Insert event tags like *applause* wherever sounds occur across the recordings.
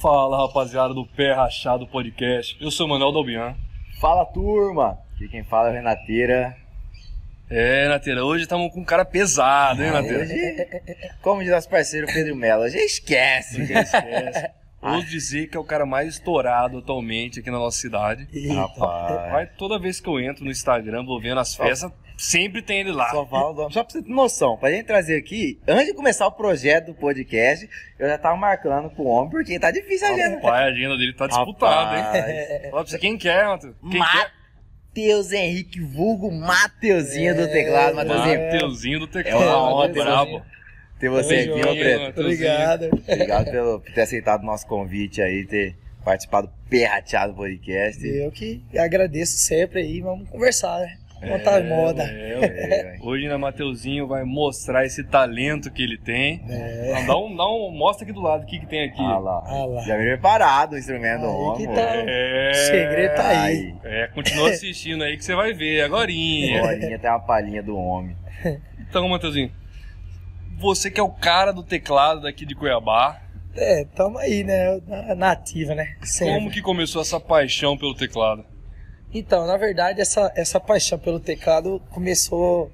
Fala rapaziada do Pé Rachado Podcast, eu sou o Manuel Dalbian. Fala turma, aqui quem fala é o Renateira. É, Nateira, hoje estamos com um cara pesado, hein, Nateira? Hoje, como diz nosso parceiro Pedro Melo, hoje esquece. Esquece. Ouso dizer que é o cara mais estourado atualmente aqui na nossa cidade. Rapaz. Mas toda vez que eu entro no Instagram, vou vendo as festas, sempre tem ele lá. Só fala o nome. Só pra você ter noção, pra gente trazer aqui, antes de começar o projeto do podcast, eu já tava marcando com o homem, porque tá difícil a agenda. Rapaz, a agenda dele tá disputada, hein? Fala pra você, quem quer, Matheus? Quem quer? Matheus Henrique, vulgo Mateuzinho do teclado. Mateuzinho, Mateuzinho do É teclado, uma honra brabo. ter você aqui, meu preto. Obrigado. Obrigado pelo, por ter aceitado o nosso convite aí, ter participado do Perrateado Podcast. Eu que agradeço sempre aí, vamos conversar, né? Contar moda. É, É, *laughs* Hoje na Mateuzinho vai mostrar esse talento que ele tem. É. Não, dá um, dá um, mostra aqui do lado o que, que tem aqui. Ah lá. Ah lá. Já vem preparado o instrumento Aí homem. que tá. É, O segredo tá aí. É, continua *laughs* assistindo aí que você vai ver agorinha. Bolinha tem uma palhinha do homem. *laughs* Então, Mateuzinho, você que é o cara do teclado daqui de Cuiabá, É, tamo aí, né? Na- Nativa, né? Sempre. como que começou essa paixão pelo teclado? Então, na verdade, essa, essa paixão pelo teclado começou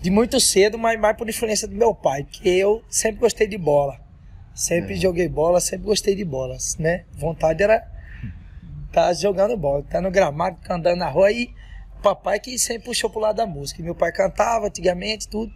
de muito cedo, mas mais por influência do meu pai, porque eu sempre gostei de bola. Sempre É. joguei bola, sempre gostei de bolas, né? Vontade era estar jogando bola, estar no gramado, andando na rua e papai que sempre puxou pro lado da música. E meu pai cantava antigamente, tudo.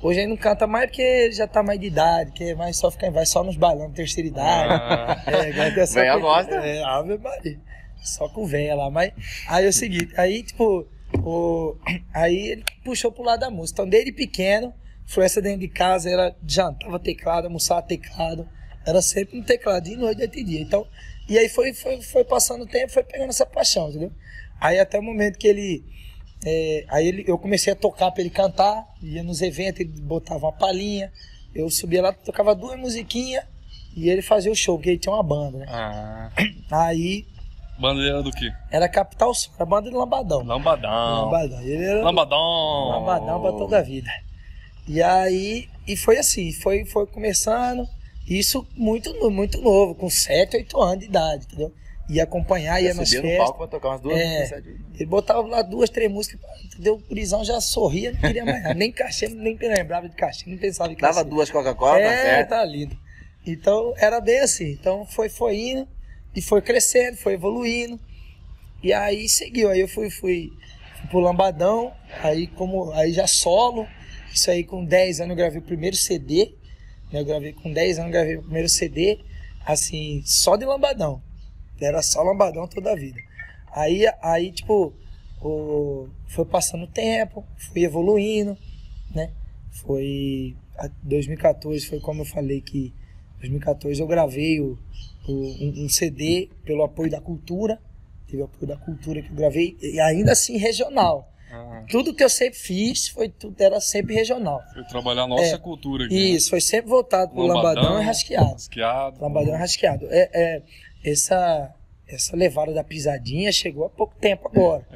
Hoje ele não canta mais porque ele já tá mais de idade, que é mais só ficar, vai só nos bailão, terceira idade. Ah, É, Véia coisa. gosta. É, Ave Maria. Só com véia lá. Mas aí é o seguinte, aí, tipo, o, aí ele puxou pro lado da música. Então, desde pequeno, influência dentro de casa, era jantava teclado, almoçava teclado. Era sempre um teclado, de noite, de dia. Então, e aí foi, foi, foi passando o tempo, foi pegando essa paixão, entendeu? Aí até o momento que ele. é, aí ele, eu comecei a tocar pra ele cantar, ia nos eventos, ele botava uma palhinha, eu subia lá, tocava duas musiquinhas e ele fazia o show, porque ele tinha uma banda, né? ah, Aí bandeira do quê? era Capital Som, era banda de Lambadão. Lambadão. Lambadão. Ele era Lambadão. Lambadão pra toda a vida. E aí, e foi assim, foi, foi começando, isso muito, muito novo, com 7, 8 anos de idade, entendeu? Ia acompanhar, ia nas subia no festas. palco pra tocar umas duas É. Ele botava lá duas, três músicas, entendeu? O Curizão já sorria, não queria mais nada. Nem cachê, nem lembrava de cachê, nem pensava em cachê. Dava duas Coca-Cola, tá É, certo? tá lindo. Então era bem assim. Então foi, foi indo e foi crescendo, foi evoluindo. E aí seguiu. Aí eu fui, fui, fui pro Lambadão, aí como aí já solo. Isso aí com 10 anos eu gravei o primeiro CD. né? Eu gravei com 10 anos, gravei o primeiro CD, assim, só de Lambadão. Era só Lambadão toda a vida. Aí, aí tipo, o, foi passando o tempo, fui evoluindo, né? Foi. a- 2014 foi como eu falei que. 2014 eu gravei o- um, um CD pelo apoio da cultura. Teve o apoio da cultura que eu gravei, e ainda assim regional. Ah, Tudo que eu sempre fiz foi tudo, era sempre regional. foi trabalhar a nossa É, cultura aqui. né? Isso, foi sempre voltado pro Lambadão, e rasqueado. Rasqueado. Lambadão e rasqueado. É, é, essa, essa levada da pisadinha chegou há pouco tempo agora.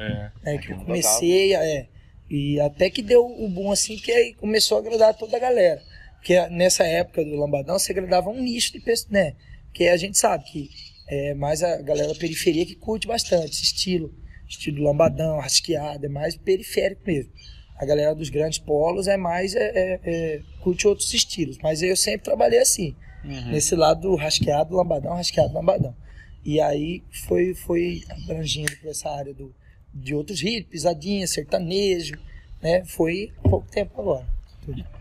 É. É, que eu no comecei, é, e até que deu o boom assim, que aí começou a agradar toda a galera. Porque nessa época do Lambadão, você agradava um nicho de pessoas, né? Porque a gente sabe que é mais a galera da periferia que curte bastante esse estilo. Estilo Lambadão, rasqueado, é mais periférico mesmo. A galera dos grandes polos é mais, é, é, é, curte outros estilos. Mas eu sempre trabalhei assim Uhum. nesse lado do rasqueado, lambadão, rasqueado, lambadão. E aí foi, foi abrangindo por essa área do, de outros ritmos, pisadinha, sertanejo, né? Foi há pouco tempo agora.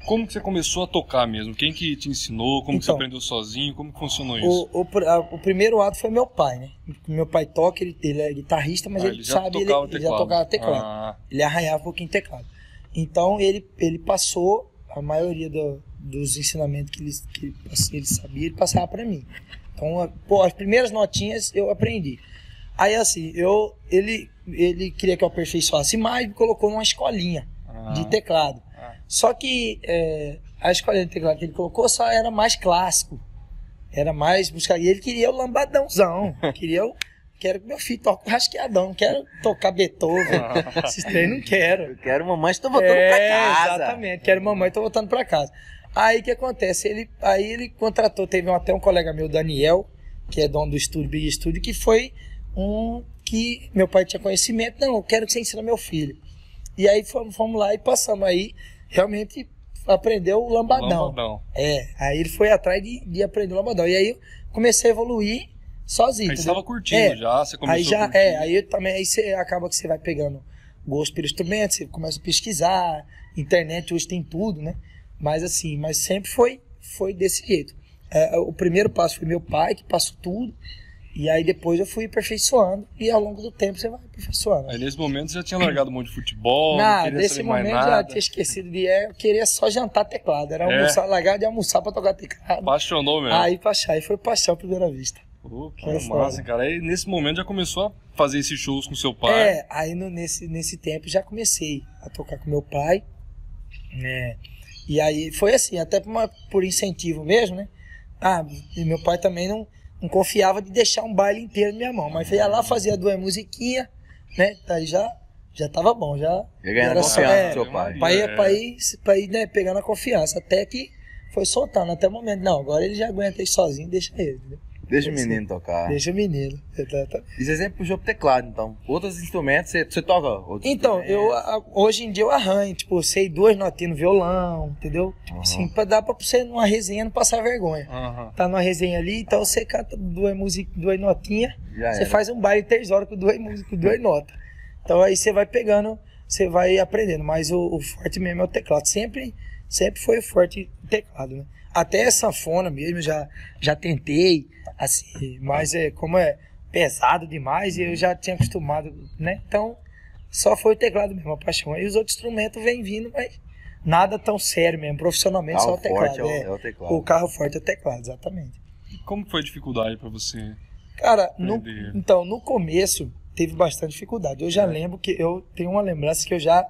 Como que você começou a tocar mesmo? Quem que te ensinou? Como que você Então, aprendeu sozinho? Como que funcionou isso? O, o, a- o primeiro ato foi meu pai, né? Meu pai toca, ele, ele é guitarrista, mas Ah, ele, sabe, ele, ele já tocava teclado. Ah, Ele arranhava um pouquinho teclado. Então ele, ele passou a maioria do- dos ensinamentos que ele, que ele, ele sabia, ele passava para mim. Então, pô, as primeiras notinhas eu aprendi. Aí assim, eu, ele, ele queria que eu aperfeiçoasse mais e me colocou numa escolinha ah, de teclado. Só que é, a escolinha de teclado que ele colocou só era mais clássico. Era mais buscar. E ele queria o lambadãozão. *laughs* queria o. Quero que meu filho toque o rasqueadão. Quero tocar Beethoven. *laughs* Esses três não quero. Eu quero mamãe, estou voltando É, pra casa. Exatamente, quero mamãe, tô voltando pra casa. Aí o que acontece? Ele, aí ele contratou, teve até um colega meu, Daniel, que é dono do estúdio Big Studio, que foi um que meu pai tinha conhecimento, não, eu quero que você ensine meu filho. E aí fomos, fomos lá e passamos aí, realmente aprendeu o lambadão. Lambadão. É, aí ele foi atrás de, de aprender o lambadão. E aí eu comecei a evoluir sozinho. Aí estava curtindo É, já, você começou Aí já, a é, aí também, aí você acaba que você vai pegando gosto pelo instrumento, você começa a pesquisar, internet hoje tem tudo, né? Mas assim, mas sempre foi, foi desse jeito. É, o primeiro passo foi meu pai, que passou tudo, e aí depois eu fui aperfeiçoando, e ao longo do tempo você vai aperfeiçoando. Aí nesse momento você já tinha largado um monte de futebol, não Nada, queria nesse momento já nada. tinha esquecido de é, eu queria só jantar teclado, era É. almoçar, largar de almoçar pra tocar teclado. Apaixonou mesmo. Aí paixão, aí foi paixão à primeira vista. Pô, que Foi massa, foda. cara. Aí nesse momento já começou a fazer esses shows com seu pai. É, aí no- nesse, nesse tempo já comecei a tocar com meu pai, né? E aí foi assim, até por, uma- por incentivo mesmo, né? Ah, e meu pai também não, não confiava de deixar um baile inteiro na minha mão, mas ia lá, fazia duas musiquinhas, né? Aí já, já tava bom, já. Já ganhando só- confiança é, do seu pai. Pra ir, É. pra ir, pra ir né, pegando a confiança, até que foi soltando, até o momento. Não, agora ele já aguenta ir sozinho, deixa ele. entendeu? Deixa o menino tocar. Deixa o menino. exatamente. E você sempre puxou pro teclado, então. Outros instrumentos, você, você toca Então, eu a- hoje em dia eu arranho, tipo, sei duas notinhas no violão, entendeu? Tipo Aham. assim, pra dar pra você numa resenha não passar vergonha. Aham. Tá numa resenha ali, então você canta duas músicas, duas notinhas, Já você era. faz um baile três horas com duas músicas, com duas notas. Então aí você vai pegando, você vai aprendendo, mas o, o forte mesmo é o teclado. Sempre, sempre foi forte o teclado, né? Até sanfona mesmo, já, já tentei, assim, mas é, como é pesado demais, eu já tinha acostumado, né? Então, só foi o teclado mesmo, a paixão. Aí os outros instrumentos vêm vindo, mas nada tão sério mesmo, profissionalmente, só Carro o teclado. forte é o, é. é o teclado. O carro forte é o teclado, exatamente. E como foi a dificuldade pra você? Cara, no- então, no começo teve bastante dificuldade. Eu já lembro que eu tenho uma lembrança que eu já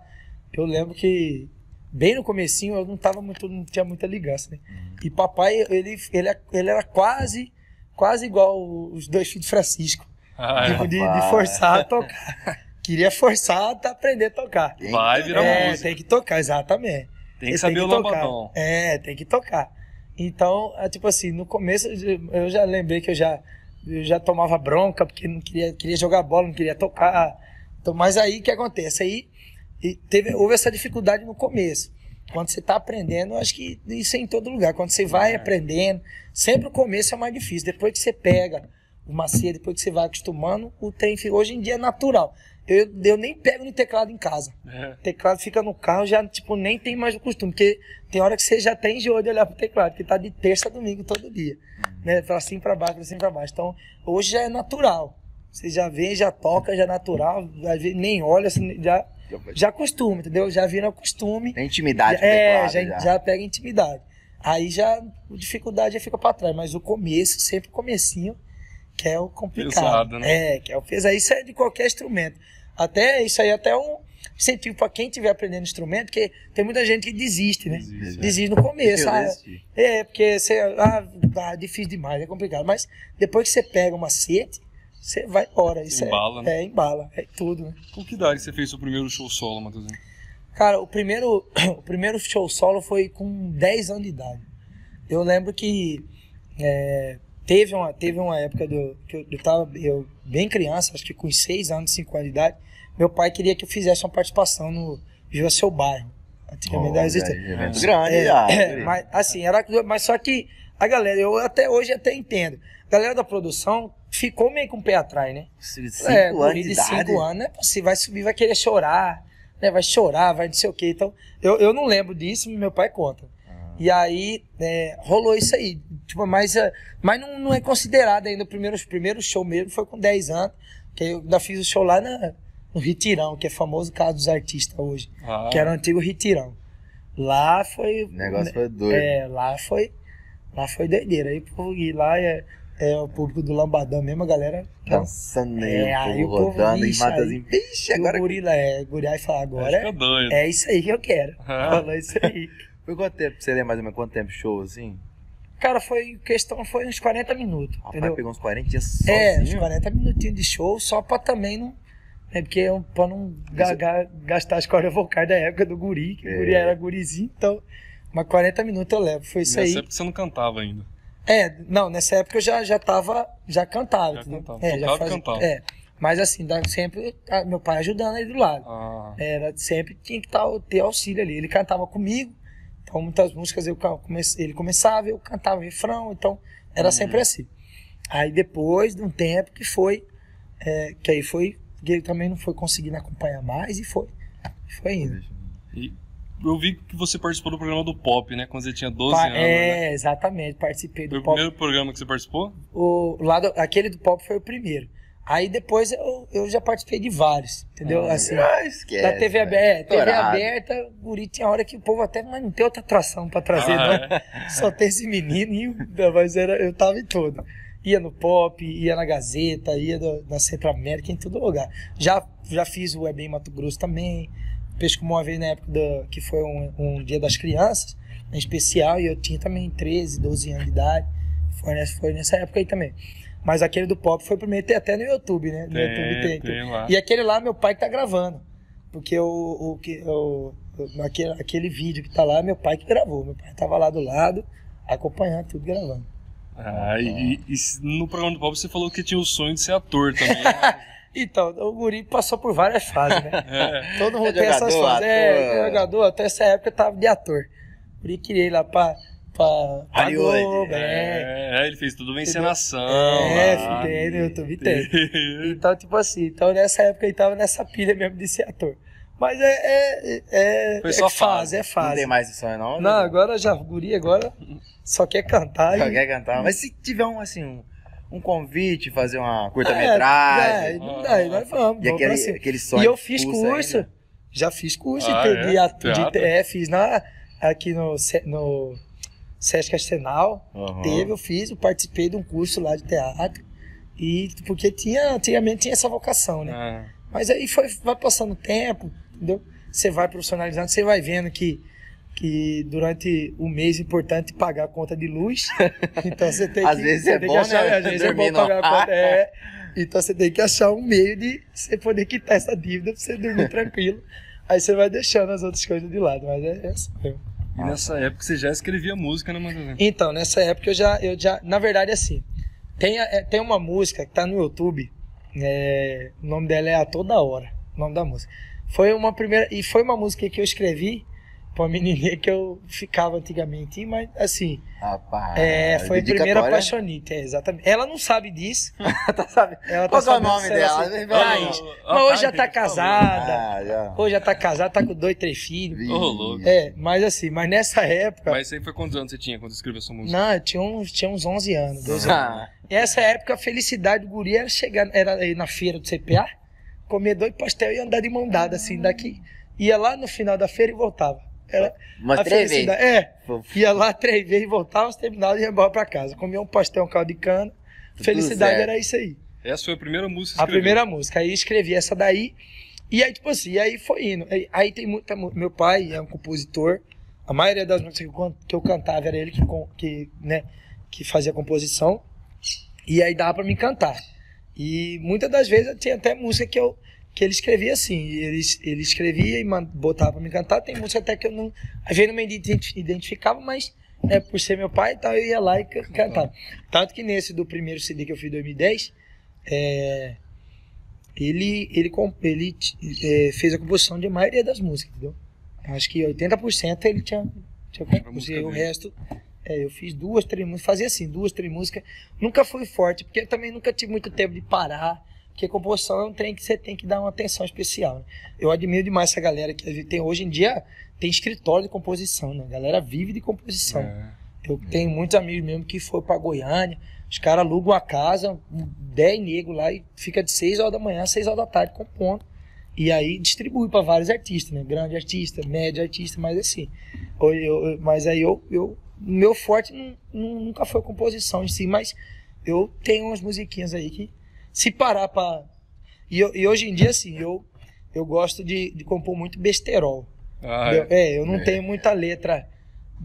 eu lembro que bem no comecinho eu não tava muito não tinha muita ligança, né? E papai, ele ele ele era quase quase igual os dois filhos de Francisco, Ah, é. tipo de, de forçar a tocar. Queria forçar a aprender a tocar. Tem Vai que virar tocar. É, música. tem que tocar, exatamente. Tem que Você saber o tocar. lambadão. É, tem que tocar. Então, é, tipo assim, no começo eu já lembrei que eu já, eu já tomava bronca, porque não queria, queria jogar bola, não queria tocar. Então, mas aí o que acontece? Aí e teve, houve essa dificuldade no começo. Quando você está aprendendo, eu acho que isso é em todo lugar. Quando você vai aprendendo, sempre o começo é mais difícil. Depois que você pega o macete, depois que você vai acostumando, o trem fica. Hoje em dia é natural. Eu, eu nem pego no teclado em casa. É. O teclado fica no carro, já, tipo, nem tem mais o costume, porque tem hora que você já tem enjoo de olhar pro teclado, que tá de terça a domingo todo dia, né, pra cima pra baixo, pra cima pra baixo. Então, hoje já é natural. Você já vê, já toca, já é natural, às vezes nem olha, assim, já, já acostuma, entendeu? Já vira costume. Tem intimidade É, já, já. já pega intimidade. Aí já, a dificuldade já fica pra trás, mas o começo, sempre o comecinho, que é o complicado. Pesado, né? É, que é o pesado. Isso é de qualquer instrumento. Até, isso aí é até um incentivo pra quem estiver aprendendo instrumento, porque tem muita gente que desiste, né? Desiste, Desiste no começo. Ah, é, porque você, ah, ah, difícil demais, é complicado. Mas depois que você pega uma macete, você vai embora. Isso Embala, é, né? é, embala, é tudo, né? Com que idade você fez seu primeiro show solo, Matheusinho? Cara, o primeiro, *coughs* o primeiro show solo foi com 10 anos de idade. Eu lembro que é, teve, uma, teve uma época do, que eu, eu tava eu, bem criança, acho que com 6 anos, 5 anos de idade, meu pai queria que eu fizesse uma participação no Viva Seu Bairro. Antigamente Oh, existia. evento É. grande É, já. é, mas assim, era, mas só que a galera, eu até hoje até entendo. A galera da produção ficou meio com o pé atrás, né? Cinco é, anos de. 5 anos, não é possível. Vai subir, vai querer chorar, né? Vai chorar, vai não sei o quê. Então, eu, eu não lembro disso, meu pai conta. Ah. E aí, é, rolou isso aí. Tipo, mas é, mas não, não é considerado ainda o primeiro, o primeiro show mesmo, foi com 10 anos. Que eu ainda fiz o show lá na, no Ritirão, que é famoso caso dos artistas hoje. Ah, Que era o antigo Ritirão. Lá foi. O negócio foi doido. É, lá foi. Lá foi doideira. Aí, pô, e lá é, é o público do Lambadão mesmo, a galera. Dançando aí, É, o aí povo o povo, rodando e vixe, matazinho. Vixe, E agora. o gorila é, guri aí fala, Aí agora fica doido. é, é isso aí que eu quero. Ah. *laughs* Falou isso aí. *laughs* Foi quanto tempo? Você lembra mais ou menos quanto tempo show assim? Cara, foi questão, foi uns 40 minutos, Rapaz, entendeu? pegou uns 40 dias sozinho. É, uns 40 minutinhos de show, só pra também não. É porque é um- pra não ga- ga- gastar as cordas vocais da época do guri, que É. o guri era gurizinho, então. Mas 40 minutos eu levo, foi isso Nessa aí. época você não cantava ainda. É, não, nessa época eu já, já tava, já cantava. Já cantava. É, já e cantava. É, mas assim, sempre meu pai ajudando ele do lado. Ah, Era sempre tinha que tá, ter auxílio ali. Ele cantava comigo, então muitas músicas eu ele começava, eu cantava o refrão, então era sempre assim. Aí depois de um tempo que foi, é, que aí foi, ele também não foi conseguindo acompanhar mais e foi, foi indo. e eu vi que você participou do programa do Pop, né? Quando você tinha 12 Pa- anos. né? é, exatamente, participei Foi do o pop. primeiro programa que você participou? O lado, aquele do pop foi o primeiro. Aí depois eu, eu já participei de vários, entendeu? Ah, assim, Ah, esquece, da TV aberta, TV Estourado. aberta, o guri tinha hora que o povo até, mas não tem outra atração pra trazer, Ah, não. *laughs* Só tem esse menino e o- mas era, eu tava em todo. Ia no pop, ia na Gazeta, ia do- na Centro América, em todo lugar. Já, já fiz o Web em Mato Grosso também. Pescou uma vez na época da, que foi um, um dia das crianças, em especial, e eu tinha também 13, 12 anos de idade. Foi nessa, foi nessa época aí também. Mas aquele do pop foi o primeiro, tem até no YouTube, né? No Tem, YouTube tem. tem lá. E aquele lá, meu pai que tá gravando. Porque o, o, o, o- aquele, aquele vídeo que tá lá, meu pai que gravou. Meu pai tava lá do lado, acompanhando tudo gravando. Ah, e, e no programa do Pop você falou que tinha o sonho de ser ator também. *laughs* né? Então, o Guri passou por várias fases, né? *laughs* É. Todo mundo É tem essas jogador, fases. É, ator. jogador, até essa época eu tava de ator. O Guri queria ir lá pra, pra, pra. Globo, é. É, ele fez tudo uma encenação. É, lá. tem no YouTube, tem. Então, tipo assim, então nessa época ele tava nessa pilha mesmo de ser ator. Mas é, é, é, Foi é só fase, é Não fase. tem mais esse sonho, não? Não, agora já, o Guri agora só quer cantar. Só e- quer cantar. Mas se tiver um, assim, um, um convite, fazer uma É, curta-metragem. é, não dá, nós vamos, E vamos aquele, aquele sonho. E eu fiz curso, ainda. já fiz curso Ah, de, é? de, atu- de- Teatro? é, fiz na, aqui no, no Sesc Arsenal, Uhum. teve, eu fiz, eu participei de um curso lá de teatro, e porque tinha, antigamente tinha essa vocação, né? Ah, Mas aí foi, vai passando o tempo, entendeu? Você vai profissionalizando, você vai vendo que, que durante o mês é importante pagar a conta de luz. *laughs* Então você tem Às que. vezes você é tem bom, que achar, né? Às vezes é bom pagar não. a conta. É. *laughs* Então você tem que achar um meio de você poder quitar essa dívida pra você dormir tranquilo. Aí você vai deixando as outras coisas de lado, mas é, é assim mesmo. e nessa época você já escrevia música, né, Matheus? Então, nessa época eu já, eu já na verdade, assim, tem, é, tem uma música que tá no YouTube, é, o nome dela é A Toda Hora, o nome da música. Foi uma primeira, e foi uma música que eu escrevi pra uma menininha que eu ficava antigamente, mas assim, Rapaz. é, foi a primeira apaixonite, é, exatamente. Ela não sabe disso, *laughs* tá sabe? ela tá Qual é o sabendo nome dela? Vem, Mas, mas hoje já tá casada, Ah, já. hoje já tá casada, tá com dois, três filhos. Ô, louco. É, mas assim, mas nessa época, Mas isso aí foi quantos anos você tinha quando você escreveu essa música? não, eu tinha uns, tinha uns 11 anos, 12 anos. Ah, Essa época, a felicidade do guri era chegar era ir na feira do CPA, comer dois pastel e andar de mão dada, assim, daqui. Ia lá no final da feira e voltava. Era Mas a três vezes. felicidade. É, ia lá três vezes, voltava, terminava e ia embora pra casa. Comia um pastel, um caldo de cana. Tudo Felicidade certo. era isso aí. Essa foi a primeira música que A primeira música. Aí escrevi essa daí. E aí, tipo assim, e aí foi indo. Aí, aí tem muita. mu- Meu pai é um compositor. A maioria das músicas que eu, can- que eu cantava era ele que, que, né, que fazia a composição. E aí dava pra me cantar. E muitas das vezes eu tinha até música que, eu, que ele escrevia assim. Ele, ele escrevia e botava pra me cantar. Tem música até que eu não. Às vezes não me identi- identificava, mas né, por ser meu pai e tal, eu ia lá e ca- cantava. Tanto que nesse do primeiro CD que eu fiz em 2010, é, ele, ele, ele é, fez a composição de maioria das músicas, entendeu? Acho que 80% ele tinha, tinha composto. E o resto, é, eu fiz duas, três músicas, fazia assim, duas, três músicas. Nunca fui forte, porque eu também nunca tive muito tempo de parar. Porque composição é um trem que você tem que dar uma atenção especial. Né? Eu admiro demais essa galera que tem hoje em dia, tem escritório de composição, né? A galera vive de composição. É. Eu tenho muitos amigos mesmo que foram pra Goiânia. Os caras alugam a casa, 10 negros lá e fica de 6 horas da manhã a 6 horas da tarde compondo. E aí distribui para vários artistas, né? Grande artista, médio artista, mas assim. Eu- eu- mas aí eu, eu. Meu forte nu- nunca foi a composição em si, mas eu tenho umas musiquinhas aí que se parar pra. E, e hoje em dia, assim, eu, eu gosto de, de compor muito besterol. Ah, é. É, eu não É. tenho muita letra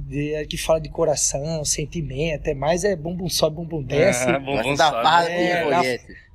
de- que fala de coração, sentimento, é mais é bumbum sobe, bumbum desce. Gosta bom da farra É, da-.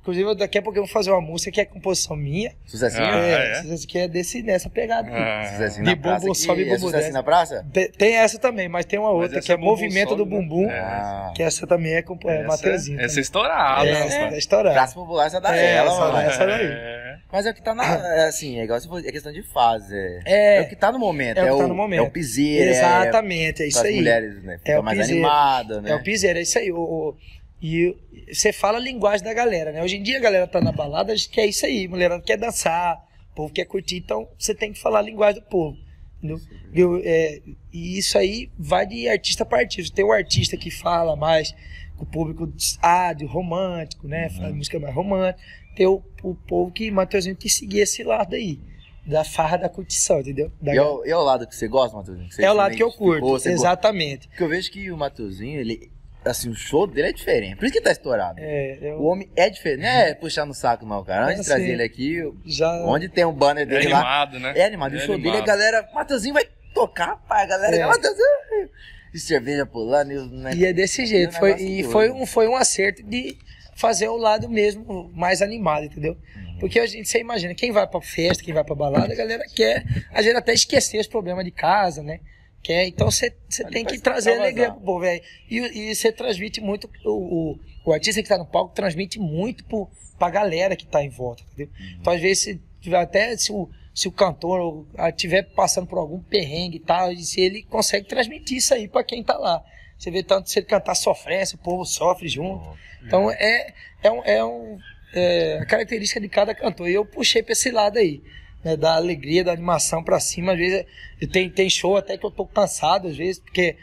Inclusive, daqui a pouco eu vou fazer uma música que é composição minha. Sucessinho? Ah, é, é? Aqui é desse, nessa pegada. aqui. Ah, Sucessinho De na praça bumbum aqui. sobe, É bumbum sucessinho desce. na praça? Tem, tem essa também, mas tem uma outra que é é bumbum Movimento sobe, do Bumbum, né? Ah. que essa também é com é, essa, Mateuzinho. essa é estourada, é, essa tá estourada. Praça popular essa da É, ela, essa mano. essa daí. É. Mas é o que tá na. *coughs* é Assim, é igual você falou, é questão de fase. É, É. é o que tá no momento. É o que tá no momento. É o piseiro. Exatamente, é É, isso as aí. mulheres, né? Fica É o mais piseiro. animada, né? É o piseiro, é isso aí. O, e você fala a linguagem da galera, né? Hoje em dia a galera tá na balada, a gente quer isso aí, mulherada quer dançar, o povo quer curtir, então você tem que falar a linguagem do povo. entendeu? Eu, é, e isso aí vai de artista para artista. Tem o artista que fala mais o público ádio, romântico, né? Fala música mais romântica. Tem o, o povo que, Matheusinho, que seguir esse lado aí. Da farra da curtição, entendeu? Da E é, o, e é o lado que você gosta, Matheusinho? Que você é o lado que eu curto, você exatamente. Porque eu vejo que o Matheusinho, ele. Assim, o show dele é diferente. Por isso que tá estourado. É, eu O homem é diferente. Não é *laughs* puxar no saco, não, cara. Antes É de trazer ele aqui, já... onde tem um banner É dele lá. animado, né? É animado. E o show dele, a animado. galera. Matheusinho vai tocar, pai. A galera. É. Matheusinho. E cerveja pulando. E, né? E é desse jeito. um Foi, e doido. foi um, foi um acerto de fazer o lado mesmo mais animado, entendeu? Uhum. Porque a gente, você imagina, quem vai pra festa, quem vai pra balada, a galera quer, a gente até esquecer os problemas de casa, né? Quer, então você tem que trazer alegria pro povo, velho. E, você transmite muito, o, o, o artista que tá no palco transmite muito pro, pra galera que tá em volta, entendeu? Uhum. Então às vezes, se tiver até se o, se o cantor estiver passando por algum perrengue e tal, e se ele consegue transmitir isso aí pra quem tá lá. Você vê tanto se ele cantar sofrência, o povo sofre junto. Então é, é, um, é, um, é a característica de cada cantor. E eu puxei pra esse lado aí. Né, da alegria, da animação pra cima. Às vezes tem, tem show até que eu tô cansado, às vezes, porque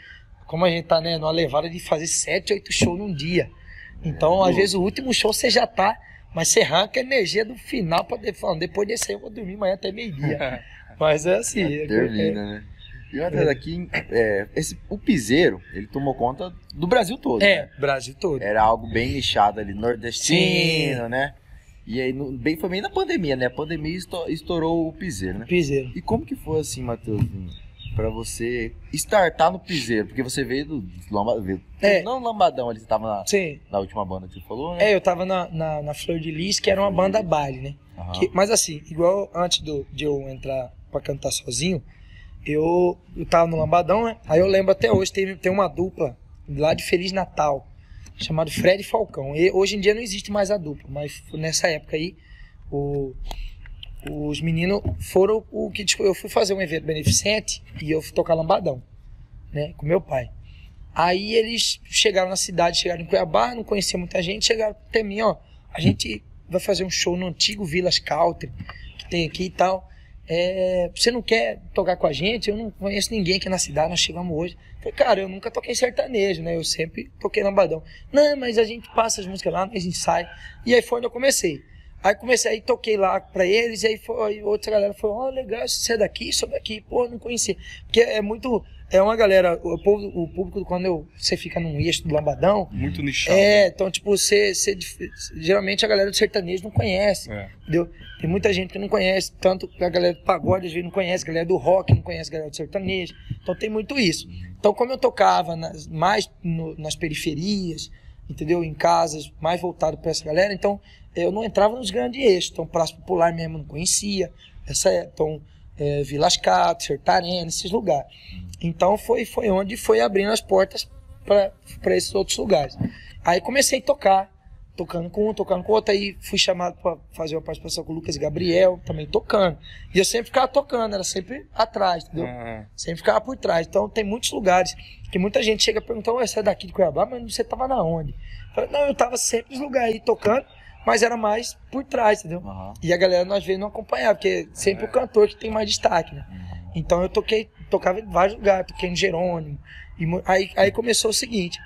como a gente tá né, numa levada de fazer sete, oito shows num dia. Então, às vezes, o último show você já tá, mas você arranca a energia do final pra de- falando, depois desse aí eu vou dormir amanhã até meio-dia. *laughs* mas é assim. é- Termina, né? E outra daqui, é, esse, o piseiro, ele tomou conta do Brasil todo. É, né? Brasil todo. Era algo bem nichado ali, nordestino, né? E aí, no- bem, foi bem na pandemia, né? A pandemia esto- estourou o piseiro, né? Piseiro. E como que foi assim, Matheusinho, pra você startar no piseiro? Porque você veio do lamba, veio, É. não lambadão ali, você tava na, Sim. na última banda que você falou, né? É, eu tava na, na, na Flor de Lis, que era uma banda baile, né? Aham. Que- mas assim, igual antes do, de eu entrar pra cantar sozinho, eu, eu tava no Lambadão, né? Aí eu lembro até hoje, tem, tem uma dupla lá de Feliz Natal, chamado Fred Falcão. E hoje em dia não existe mais a dupla, mas nessa época aí, o- os meninos foram o que tipo, eu fui fazer um evento beneficente e eu fui tocar Lambadão, né? Com meu pai. Aí eles chegaram na cidade, chegaram em Cuiabá, não conhecia muita gente, chegaram até mim, ó, a gente vai fazer um show no antigo Vilas Country, que tem aqui e tal. É, você não quer tocar com a gente? Eu não conheço ninguém aqui na cidade, nós chegamos hoje. Falei, cara, eu nunca toquei sertanejo, né? Eu sempre toquei lambadão. Não, mas a gente passa as músicas lá, nós ensaia. E aí foi onde eu comecei. Aí comecei, aí toquei lá pra eles, e aí foi, aí outra galera falou, ó, legal, você é daqui, sou daqui, pô, não conhecia. Porque é muito, é uma galera, o, povo, o público, quando eu, você fica num eixo do lambadão, Muito nichado. é, então, tipo, você, você, geralmente a galera do sertanejo não conhece, É. entendeu? Tem muita gente que não conhece, tanto a galera do pagode às vezes não conhece, a galera do rock não conhece, a galera do sertanejo. Então tem muito isso. Então, como eu tocava nas- mais no- nas periferias, entendeu? Em casas mais voltado para essa galera, então eu não entrava nos grandes eixos. Então, Praça Popular mesmo não conhecia, essa é, então, é, Vilas Cato, Sertarena, esses lugares. Então foi, foi onde foi abrindo as portas para esses outros lugares. Aí comecei a tocar, tocando com um, tocando com outro, aí fui chamado para fazer uma participação com o Lucas e Gabriel, também tocando. E eu sempre ficava tocando, era sempre atrás, entendeu? Ah, Sempre ficava por trás. Então tem muitos lugares que muita gente chega ué, você é daqui de Cuiabá, mas você tava na onde? Eu falei, não, eu tava sempre nos lugares aí tocando, mas era mais por trás, entendeu? Aham. E a galera nós vezes não acompanhava, porque sempre o cantor que tem mais destaque, né? Então eu toquei, tocava em vários lugares, toquei no Jerônimo. E aí, aí começou o seguinte: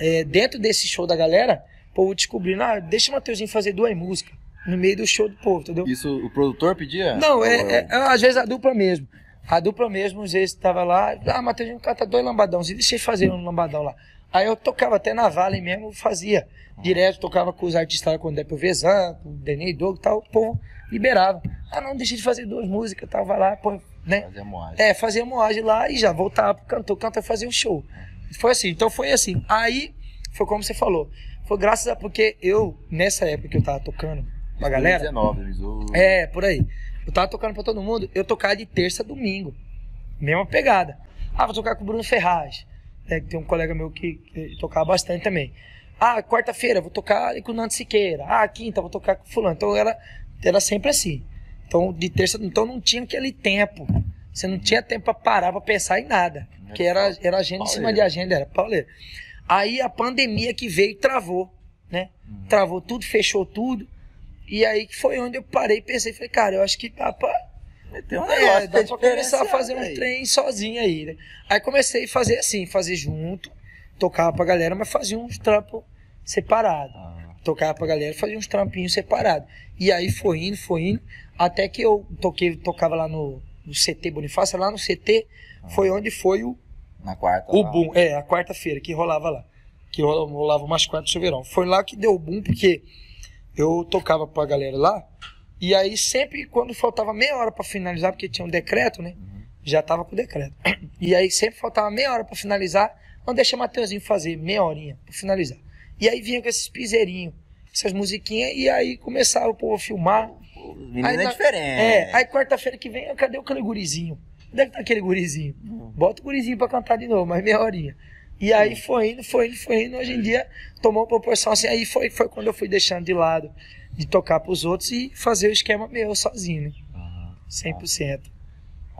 é, dentro desse show da galera, o povo descobrindo, ah, deixa o Mateuzinho fazer duas músicas no meio do show do povo, entendeu? Isso o produtor pedia? Não, Ou- é, é- é, às vezes a dupla mesmo. A dupla mesmo, às vezes tava lá, ah, Mateuzinho canta dois lambadãozinhos, deixa eu fazer um lambadão lá. Aí eu tocava até na Vale mesmo, fazia direto, tocava com os artistas lá, com o Depo Vezan, com o Denei Dogo e tal, o povo liberava. Ah, não, deixa de fazer duas músicas, tal, vai lá, pô, né? Fazer moagem. É, fazia moagem lá e já voltava pro cantor, cantor fazia um show. Foi assim, então foi assim. Aí, foi como você falou, foi graças a, porque eu, nessa época que eu tava tocando pra galera, 2019, avisou. é, por aí. Eu tava tocando pra todo mundo, eu tocava de terça a domingo. Mesma pegada. Ah, vou tocar com o Bruno Ferraz. Né, tem um colega meu que, que tocava bastante também. Ah, quarta-feira vou tocar com o Nando Siqueira. Ah, quinta vou tocar com fulano. Então era, era sempre assim. Então de terça, então não tinha aquele tempo. Você não tinha tempo pra parar pra pensar em nada. Porque era, era agenda em cima de agenda, era pauleira. Aí a pandemia que veio travou, né? Travou tudo, fechou tudo. E aí que foi onde eu parei e pensei, falei, cara, eu acho que dá pra, Tem um é, negócio dá que pra é começar a fazer um trem sozinho aí, né? Aí comecei a fazer assim, fazer junto, tocava pra galera, mas fazia uns trampos separados. Ah, Tocava pra galera, fazia uns trampinhos separados. E aí foi indo, foi indo, até que eu toquei, tocava lá no, no CT Bonifácio, lá no CT, foi onde foi o, na quarta. o lá. boom. É, a quarta-feira que rolava lá. Que rola- rolava umas quartas de verão. Foi lá que deu o boom, porque eu tocava pra galera lá. E aí sempre quando faltava meia hora pra finalizar, porque tinha um decreto, né? Já tava com o decreto. E aí sempre faltava meia hora pra finalizar. Não deixa Mateuzinho fazer meia horinha pra finalizar. E aí vinha com esses piseirinhos, essas musiquinhas, e aí começava o povo a filmar. O menino Aí é na- diferente. É, aí quarta-feira que vem, cadê aquele gurizinho? Onde é que tá aquele gurizinho? Bota o gurizinho pra cantar de novo, mais meia horinha. E aí foi indo, foi indo, foi indo. Hoje em dia tomou uma proporção assim. Aí foi, foi quando eu fui deixando de lado de tocar pros outros e fazer o esquema meu sozinho, né? Aham. 100%.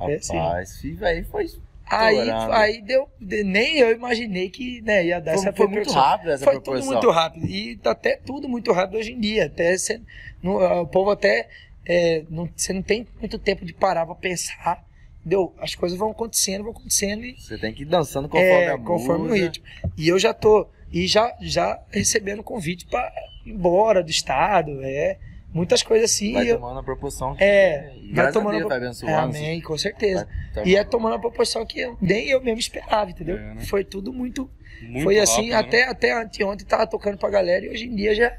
É, sim. Rapaz, filho, aí foi. Aí, aí deu. de- Nem eu imaginei que né, ia dar Foi, essa foi muito proporção. rápido essa Foi proporção. tudo muito rápido. E tá até tudo muito rápido hoje em dia. Até não- o povo até. é, não, você não tem muito tempo de parar pra pensar. Entendeu? As coisas vão acontecendo, vão acontecendo e. Você tem que ir dançando conforme é, a conforme o ritmo. E eu já tô. E já, já recebendo convite pra ir embora do estado. É. Muitas coisas assim. Vai eu- tomando a proporção que é, e vai tomando a Deus, a vai pro- abençoando. é, amém, com certeza. Vai- E é tomando a proporção que eu- nem eu mesmo esperava, entendeu? É, né? Foi tudo muito. Muito foi assim, rápido, né? até, até anteontem tava tocando pra galera e hoje em dia já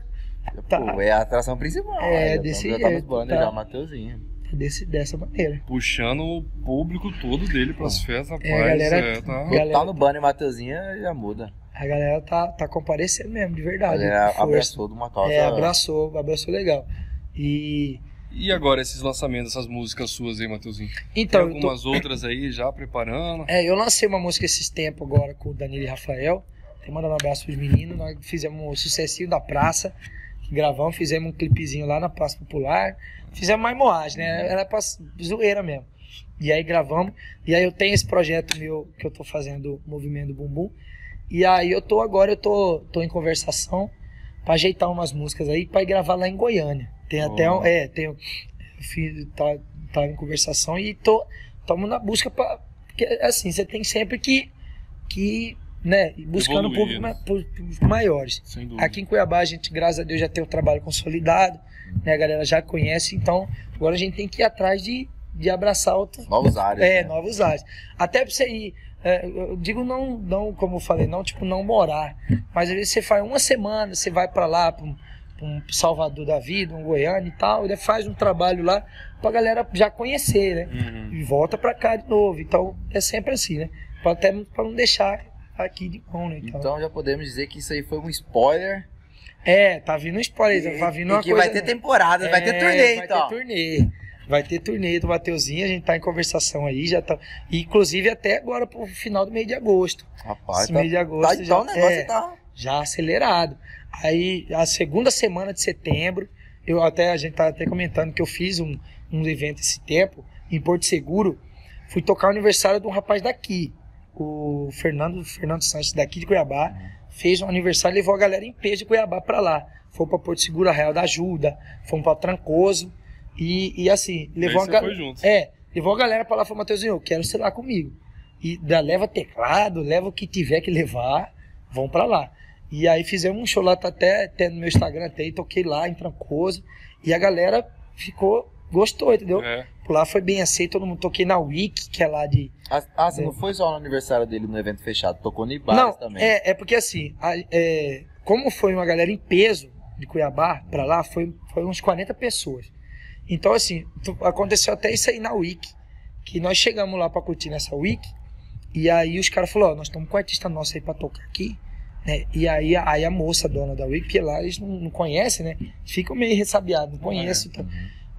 tá. Pô, é a atração principal. É, já desse tá, já tá nos jeito, tá. já, Mateuzinho. é desse, dessa maneira. Puxando o público todo dele pras festas, rapaz. É, galera- é, tá. Galera- Tá no banner Mateuzinho, já muda. A galera tá, tá comparecendo mesmo, de A verdade. força. abraçou de uma causa. É, abraçou, abraçou legal. E. E agora esses lançamentos dessas músicas suas aí, Matheusinho? Tem Então, tô- algumas outras aí já preparando. É, eu lancei uma música esses tempos agora com o Danilo e Rafael. Tem mandando um abraço pros meninos. Nós fizemos um sucessinho da praça. Gravamos, fizemos um clipezinho lá na Praça Popular. Fizemos mais moagem, né? Era pra zoeira mesmo. E aí gravamos. E aí eu tenho esse projeto meu que eu tô fazendo, Movimento Bumbum. E aí eu tô agora, eu tô, tô em conversação pra ajeitar umas músicas aí pra ir gravar lá em Goiânia. Tem até um, Oh. é, tem fiz, tá, tá em conversação e tô estamos na busca para porque assim, você tem sempre que que, né, buscando né? públicos maiores. Sem dúvida. Aqui em Cuiabá a gente, graças a Deus, já tem o trabalho consolidado, né? A galera já conhece, então agora a gente tem que ir atrás de, de abraçar outro, Novos áreas. é, né? novos ares. Até pra você ir, é, eu digo não, não, como eu falei, não tipo não morar, *laughs* mas às vezes você faz uma semana, você vai pra lá, pra um, um Salvador da vida, um Goiânia e tal, e faz um trabalho lá pra galera já conhecer, né? Uhum. E volta pra cá de novo. Então é sempre assim, né? Pra, até pra não deixar aqui de mão, né? Então, Então já podemos dizer que isso aí foi um spoiler. é, tá vindo um spoiler, e, tá vindo e uma que coisa. vai ter temporada, vai ter É, turnê, vai então. ter turnê. Vai ter turnê do Mateuzinho, a gente tá em conversação aí, já tá. Inclusive até agora pro final do mês de agosto. Rapaz, Esse tá, mês de agosto tá, já- então o negócio é. tá... já acelerado. Aí, a segunda semana de setembro, eu até a gente tá até comentando que eu fiz um, um evento esse tempo em Porto Seguro. Fui tocar o aniversário de um rapaz daqui, o Fernando Fernando Santos daqui de Cuiabá, fez um aniversário e levou a galera em peso de Cuiabá para lá. Foi para Porto Seguro, Arraial da Ajuda, fomos para Trancoso e, e assim, levou a galera. É, levou a galera para lá e falou, Matheusinho, eu quero ser lá comigo. E da, leva teclado, leva o que tiver que levar, vão para lá. E aí fizemos um show lá, tá até, até no meu Instagram, até, toquei lá em Trancoso. E a galera ficou, gostou, entendeu? É. Lá foi bem aceito, todo mundo toquei na Wiki, que é lá de. Ah, ah, você É. não foi só no aniversário dele no evento fechado, tocou no Não, também. é, é porque assim, a- é, como foi uma galera em peso de Cuiabá pra lá, foi, foi uns 40 pessoas. Então, assim, aconteceu até isso aí na Wiki. Que nós chegamos lá pra curtir nessa Wiki. E aí os caras falaram, ó, nós estamos com um artista nosso aí pra tocar aqui. Né? E aí, aí a moça, dona da Wiki, porque lá eles não, não conhecem, né? Ficam meio ressabiados, não conhecem. então.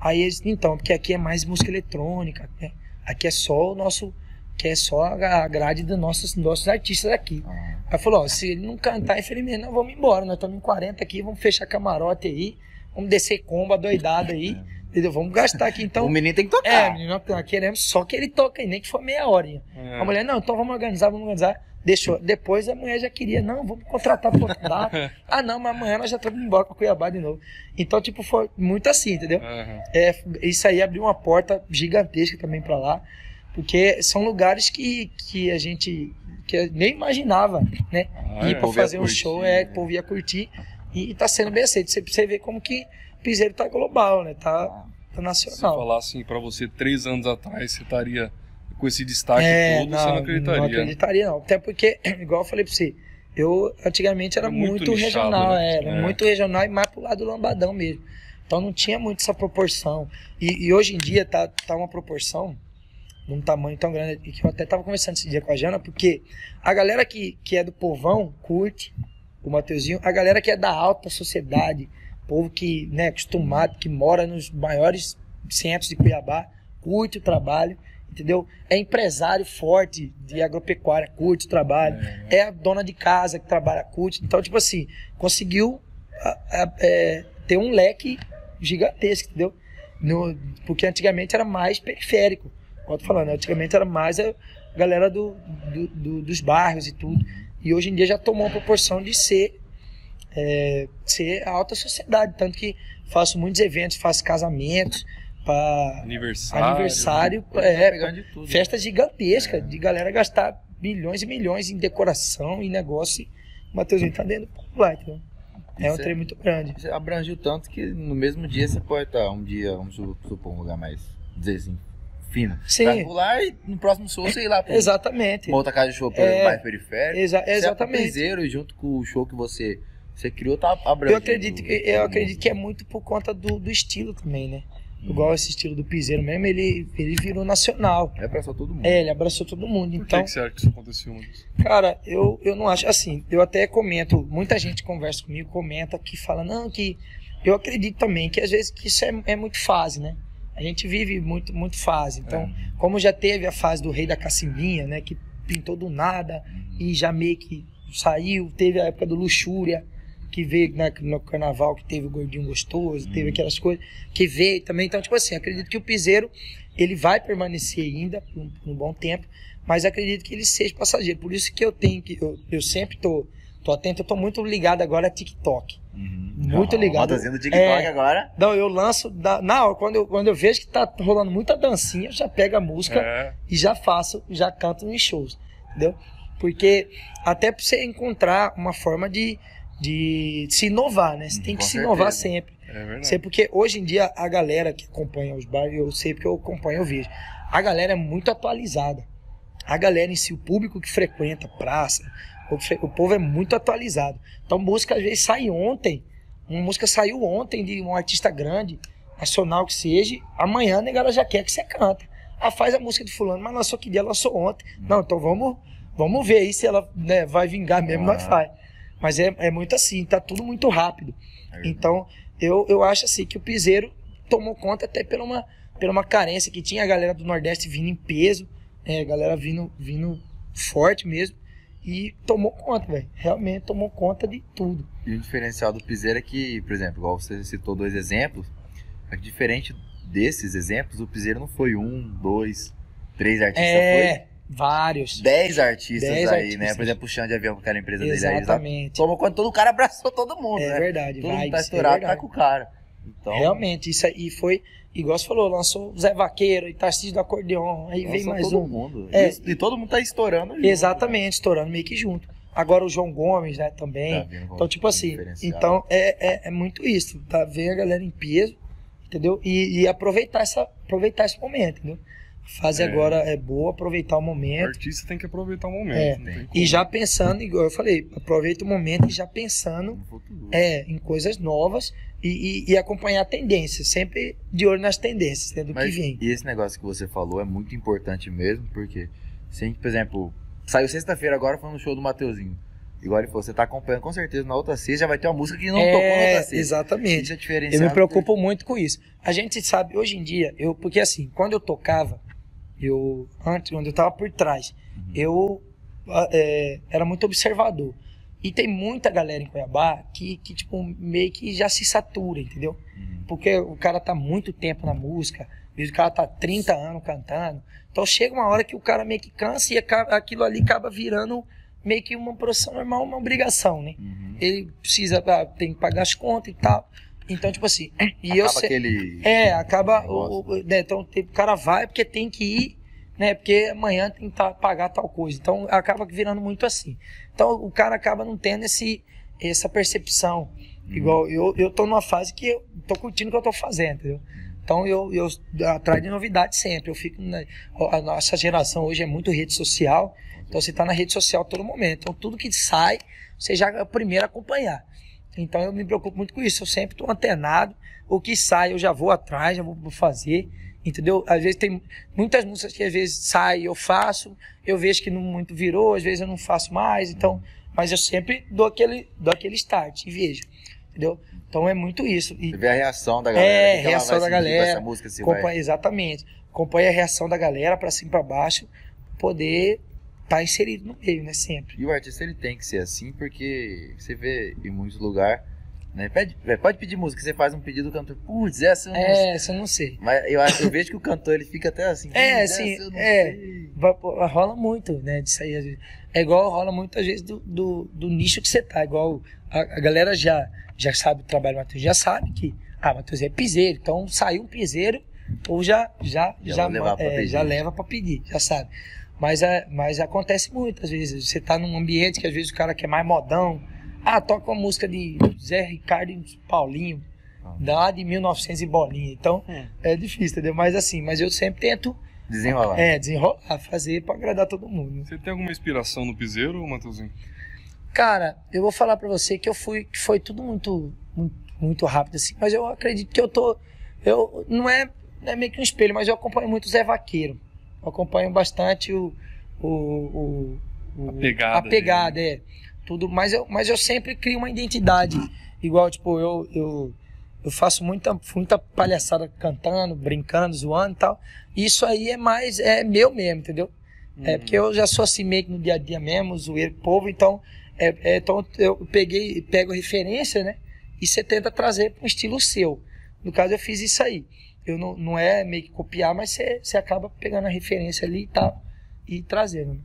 Aí eles, então, porque aqui é mais música eletrônica, né? Aqui é só o nosso. Que é só a grade dos nossos, nossos artistas aqui. Ah, Aí falou, ó, se ele não cantar, infelizmente, nós vamos embora. Nós estamos em 40 aqui, vamos fechar camarote aí, vamos descer comba doidada aí, entendeu? Vamos gastar aqui. Então, o menino tem que é, tocar. menino, nós queremos só que ele toque nem que for meia hora. É. A mulher, não, então vamos organizar, vamos organizar. Deixou. Depois a mulher já queria, não, vamos contratar por *laughs* data. ah, não, mas amanhã nós já estamos embora para Cuiabá de novo. Então, tipo, foi muito assim, entendeu? Aham. É, isso aí abriu uma porta gigantesca também para lá, porque são lugares que, que a gente que nem imaginava, né? Ah, ir é. para fazer um curtir, show, é, né? o povo ia curtir e tá sendo bem aceito. Você, você vê como que piseiro tá global, né? Tá, tá Se nacional. falar assim pra você três anos atrás, você estaria com esse destaque É, todo, você não acreditaria. Não né? acreditaria, não. Até porque, *clears throat* igual eu falei pra você, eu antigamente era É muito muito, nichado, regional, né? era É. muito regional e mais pro lado do lambadão mesmo. Então não tinha muito essa proporção. E, e hoje em dia tá, tá uma proporção num tamanho tão grande que eu até tava conversando esse dia com a Jana, porque a galera que, que é do povão curte o Mateuzinho, a galera que é da alta sociedade, povo que, né, acostumado, que mora nos maiores centros de Cuiabá, curte o trabalho, entendeu? É empresário forte de agropecuária, curte o trabalho, é a dona de casa que trabalha, curte. Então, tipo assim, conseguiu a- a- é, ter um leque gigantesco, entendeu? No- porque antigamente era mais periférico. Como eu tô falando, antigamente era mais a galera do, do- do- dos bairros e tudo. E hoje em dia já tomou a proporção de ser, é, ser a alta sociedade. Tanto que faço muitos eventos, faço casamentos, para Aniversário. aniversário, é, pegando de tudo. festa gigantesca, de galera gastar milhões e milhões em decoração e negócio. E o Mateuzinho tá dentro do lá, entendeu? É um é- trem muito grande. Você abrangiu tanto que no mesmo dia você pode estar um dia, vamos su- supor, um lugar mais, dizer assim, fino. Sim. Pular e no próximo show você ir lá pra Exatamente. uma outra casa de show por É. mais periférico. Exa Você é exatamente. piseiro e junto com o show que você, você criou, tá abrangendo. Eu acredito, que- eu acredito que é muito por conta do, do estilo também, né? Igual esse estilo do piseiro mesmo, ele, ele virou nacional. É pra só todo mundo. É, ele abraçou todo mundo. Por Então, que, que você acha que isso aconteceu? Maurício? Cara, eu, eu não acho. Assim, eu até comento, muita gente conversa comigo, comenta que fala, não, que. Eu acredito também que às vezes que isso é, é muito fase, né? A gente vive muito, muito fase. Então, como já teve a fase do Rei da Cacimbinha, né? Que pintou do nada e já meio que saiu. Teve a época do Luxúria, que veio né, no carnaval, que teve o Gordinho Gostoso, teve aquelas coisas, que veio também. Então, tipo assim, acredito que o piseiro, ele vai permanecer ainda por um, por um bom tempo, mas acredito que ele seja passageiro. Por isso que eu tenho que, eu, eu sempre tô, tô atento, eu tô muito ligado agora a TikTok. Uhum. Muito ligado. Modazinha do TikTok É. agora. Não, eu lanço, da- na hora, quando eu, quando eu vejo que tá rolando muita dancinha, eu já pego a música É, e já faço, já canto em shows, entendeu? Porque até pra você encontrar uma forma de, de se inovar, né? Você Hum, tem que se inovar sempre. é verdade. Sei porque hoje em dia a galera que acompanha os bares, eu sei porque eu acompanho, eu vejo. A galera é muito atualizada. A galera em si, o público que frequenta praça, o, o povo é muito atualizado. Então música às vezes sai ontem, uma música saiu ontem de um artista grande, nacional que seja, amanhã a negada já quer que você canta. Ah, faz a música de fulano, mas lançou que dia? Lançou ontem. Não, então vamos, vamos ver aí se ela né, vai vingar mesmo, nós Ah. faz. Mas é, é muito assim, tá tudo muito rápido. Então, eu, eu acho assim que o piseiro tomou conta até pela uma, pela uma carência que tinha a galera do Nordeste vindo em peso, é, a galera vindo, vindo forte mesmo, e tomou conta, velho. Realmente tomou conta de tudo. E o diferencial do piseiro é que, por exemplo, igual você citou dois exemplos, é que diferente desses exemplos, o piseiro não foi um, dois, três artistas, É, vários. dez artistas Dez aí, artistas. né? Por exemplo, o Chão de Avião, com aquela empresa dele aí. Exatamente. Tomou quando todo cara abraçou todo mundo, É né? verdade, Todo mundo vibes, tá é estourado, tá verdade. com o cara. Então, Realmente, isso aí foi, igual você falou, lançou o Zé Vaqueiro, e Tarcísio do Acordeon, aí lançou mais todo um. mundo. É. E, e todo mundo tá estourando. junto, Exatamente, estourando meio que junto. Agora o João Gomes, né, também. né? Tá como Então, tipo assim, diferencial. então é, é, é muito isso, tá? Ver a galera em peso, entendeu? E, e aproveitar, essa, aproveitar esse momento, entendeu? A fase É. agora é boa, aproveitar o O momento. artista tem que aproveitar o momento. É. E já pensando, igual eu falei, aproveita o momento e já pensando é, em coisas novas e, e- e acompanhar a tendência, sempre de olho nas tendências, né, do Mas, que vem. E esse negócio que você falou é muito importante mesmo, porque se a gente, por exemplo, saiu sexta-feira agora foi no show do Mateuzinho. Igual ele falou, você tá acompanhando com certeza na outra sexta já vai ter uma música que não tocou na é, outra sexta. exatamente. Isso é Eu me preocupo muito com isso. A gente sabe, hoje em dia, eu, porque assim, quando eu tocava, eu antes, quando eu tava por trás, Uhum. eu é, era muito observador. E tem muita galera em Cuiabá que, que, tipo, meio que já se satura, entendeu? Uhum. Porque o cara tá muito tempo na música, o cara tá 30 anos cantando. Então chega uma hora que o cara meio que cansa e acaba- aquilo ali acaba virando meio que uma profissão normal, uma obrigação, né? Uhum. Ele precisa, ah, tem que pagar as contas e tal. Então, tipo assim, e eu Acaba sei. aquele... É, acaba. O, o- né, então tem- o cara vai porque tem que ir, né? Porque amanhã tem que tá- pagar tal coisa. Então acaba virando muito assim. Então o cara acaba não tendo esse, essa percepção. Uhum. Igual eu, eu tô numa fase que eu tô curtindo o que eu tô fazendo, entendeu? Então eu, eu atrás de novidade sempre. Eu fico na, a nossa geração hoje é muito rede social. Então você tá na rede social todo momento. Então tudo que sai, você já é o primeiro a acompanhar. Então eu me preocupo muito com isso. Eu sempre estou antenado. O que sai eu já vou atrás, já vou fazer. Entendeu? Às vezes tem muitas músicas que às vezes sai eu faço, eu vejo que não muito virou, às vezes eu não faço mais, então, mas eu sempre dou aquele, dou aquele start e vejo. Entendeu? Então é muito isso. E Você vê a reação da galera. É, que reação da galera, Essa música, se acompanha, vai... exatamente. Acompanha a reação da galera para cima e para baixo, poder estar inserido no meio, né? Sempre. E o artista ele tem que ser assim, porque você vê em muitos lugares, né? Pede, é, pode pedir música, você faz um pedido, o cantor, putz, essa eu não sei. É, isso eu não sei. Mas eu, acho- eu vejo que o cantor ele fica até assim. É, "Putz, assim, essa é. sei." Rola muito, né? Disso aí, às vezes. É igual rola muitas vezes do, do, do nicho que você tá. Igual a, a galera já, já sabe o trabalho do Matheus, já sabe que, ah, Matheus é piseiro, então saiu um piseiro, ou já, já, Já já, é, já leva pra pedir, já sabe. Mas, é, mas acontece muitas vezes. Você tá num ambiente que às vezes o cara quer mais modão. Ah, toca uma música de Zé Ricardo e Paulinho, Ah. lá de 1900 e bolinha. Então Hum. é difícil, entendeu? Mas assim, mas eu sempre tento Desenrolar. é, desenrolar, fazer pra agradar todo mundo. Você tem alguma inspiração no piseiro, Matheusinho? Cara, eu vou falar pra você que eu fui, que foi tudo muito, muito, muito rápido assim, mas eu acredito que eu tô, eu não é, não é meio que um espelho, mas eu acompanho muito o Zé Vaqueiro. Acompanho bastante o, o, o, o- A pegada a pegada, é tudo, mas eu, mas eu sempre crio uma identidade igual tipo eu, eu eu faço muita, muita palhaçada cantando, brincando, zoando e tal. Isso aí é mais, é meu mesmo, entendeu? É porque eu já sou assim meio que no dia a dia mesmo, zoeiro povo, então, é, é, então eu peguei, pego referência, né? E você tenta trazer para um estilo seu. No caso, eu fiz isso aí. Eu não, não é meio que copiar, mas você, você acaba pegando a referência ali e tal, e trazendo, né?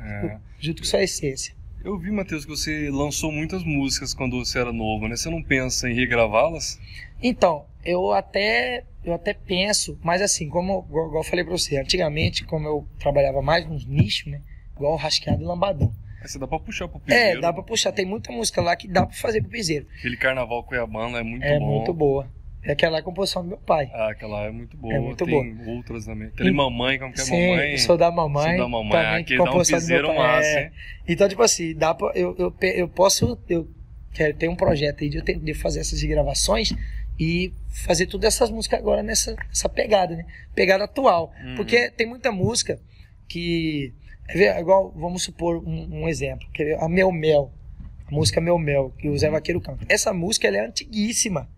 É. junto com sua essência. Eu vi, Matheus, que você lançou muitas músicas quando você era novo, né? Você não pensa em regravá-las? Então, eu até, eu até penso, mas assim, como igual, eu falei pra você, antigamente, como eu trabalhava mais nos nichos, né? Igual rasqueado e lambadão. Aí você dá pra puxar pro piseiro. É, dá pra puxar, tem muita música lá que dá pra fazer pro piseiro. Aquele carnaval cuiabano é muito é bom. muito boa. É aquela composição do meu pai. Ah, aquela é muito boa. É muito Tem outras também. Aquele E- mamãe, como que é Sim, mamãe? eu sou da mamãe. Sou da mamãe. também, Aquele dá um composição do meu piseiro pai. massa, É. hein? Então, tipo assim, dá pra, eu, eu, eu posso. Eu quero ter um projeto aí de de fazer essas gravações e fazer todas essas músicas agora nessa essa pegada, né? Pegada atual. Uhum. Porque tem muita música que. é Igual, vamos supor um, um exemplo. Que é a Meu Mel. A música Meu Mel, que o Zé Vaqueiro canta. Essa música ela é antiguíssima.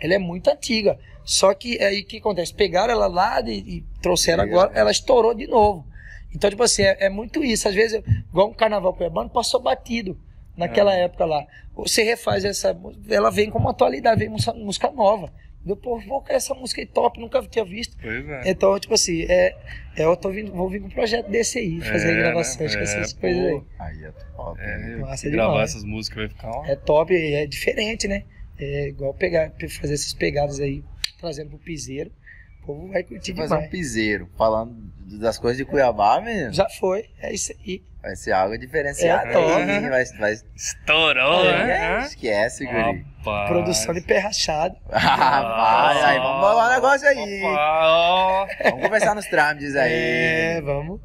Ela é muito antiga. Só que aí o que acontece? Pegaram ela lá e, e trouxeram agora, é. ela estourou de novo. Então, tipo assim, é, é muito isso. Às vezes, igual um carnaval cuiabano, passou batido naquela É. época lá. Você refaz essa música, ela vem como atualidade, vem música, música nova. Eu, pô, vou com essa música aí top, nunca tinha visto. Pois é. Então, tipo assim, é, é, eu tô vindo, vou vir com um projeto desse aí, fazer É, gravações né? com essas É, coisas aí. pô. Aí é top. É, né? Massa gravar demais. essas músicas vai ficar uma... É top, é diferente, né? É igual pegar, fazer essas pegadas aí, trazendo pro piseiro. O povo vai curtir Fazer um demais. piseiro, falando das coisas de Cuiabá, mesmo. Já foi, é isso aí. Vai ser algo diferenciado. É aí, vai, vai... Estourou, É, né? Esquece, guri. Rapaz. Produção de pé rachado. Ah, *laughs* vai, aí, vamos bolar um negócio aí. Vamos conversar nos trâmites aí. É, vamos,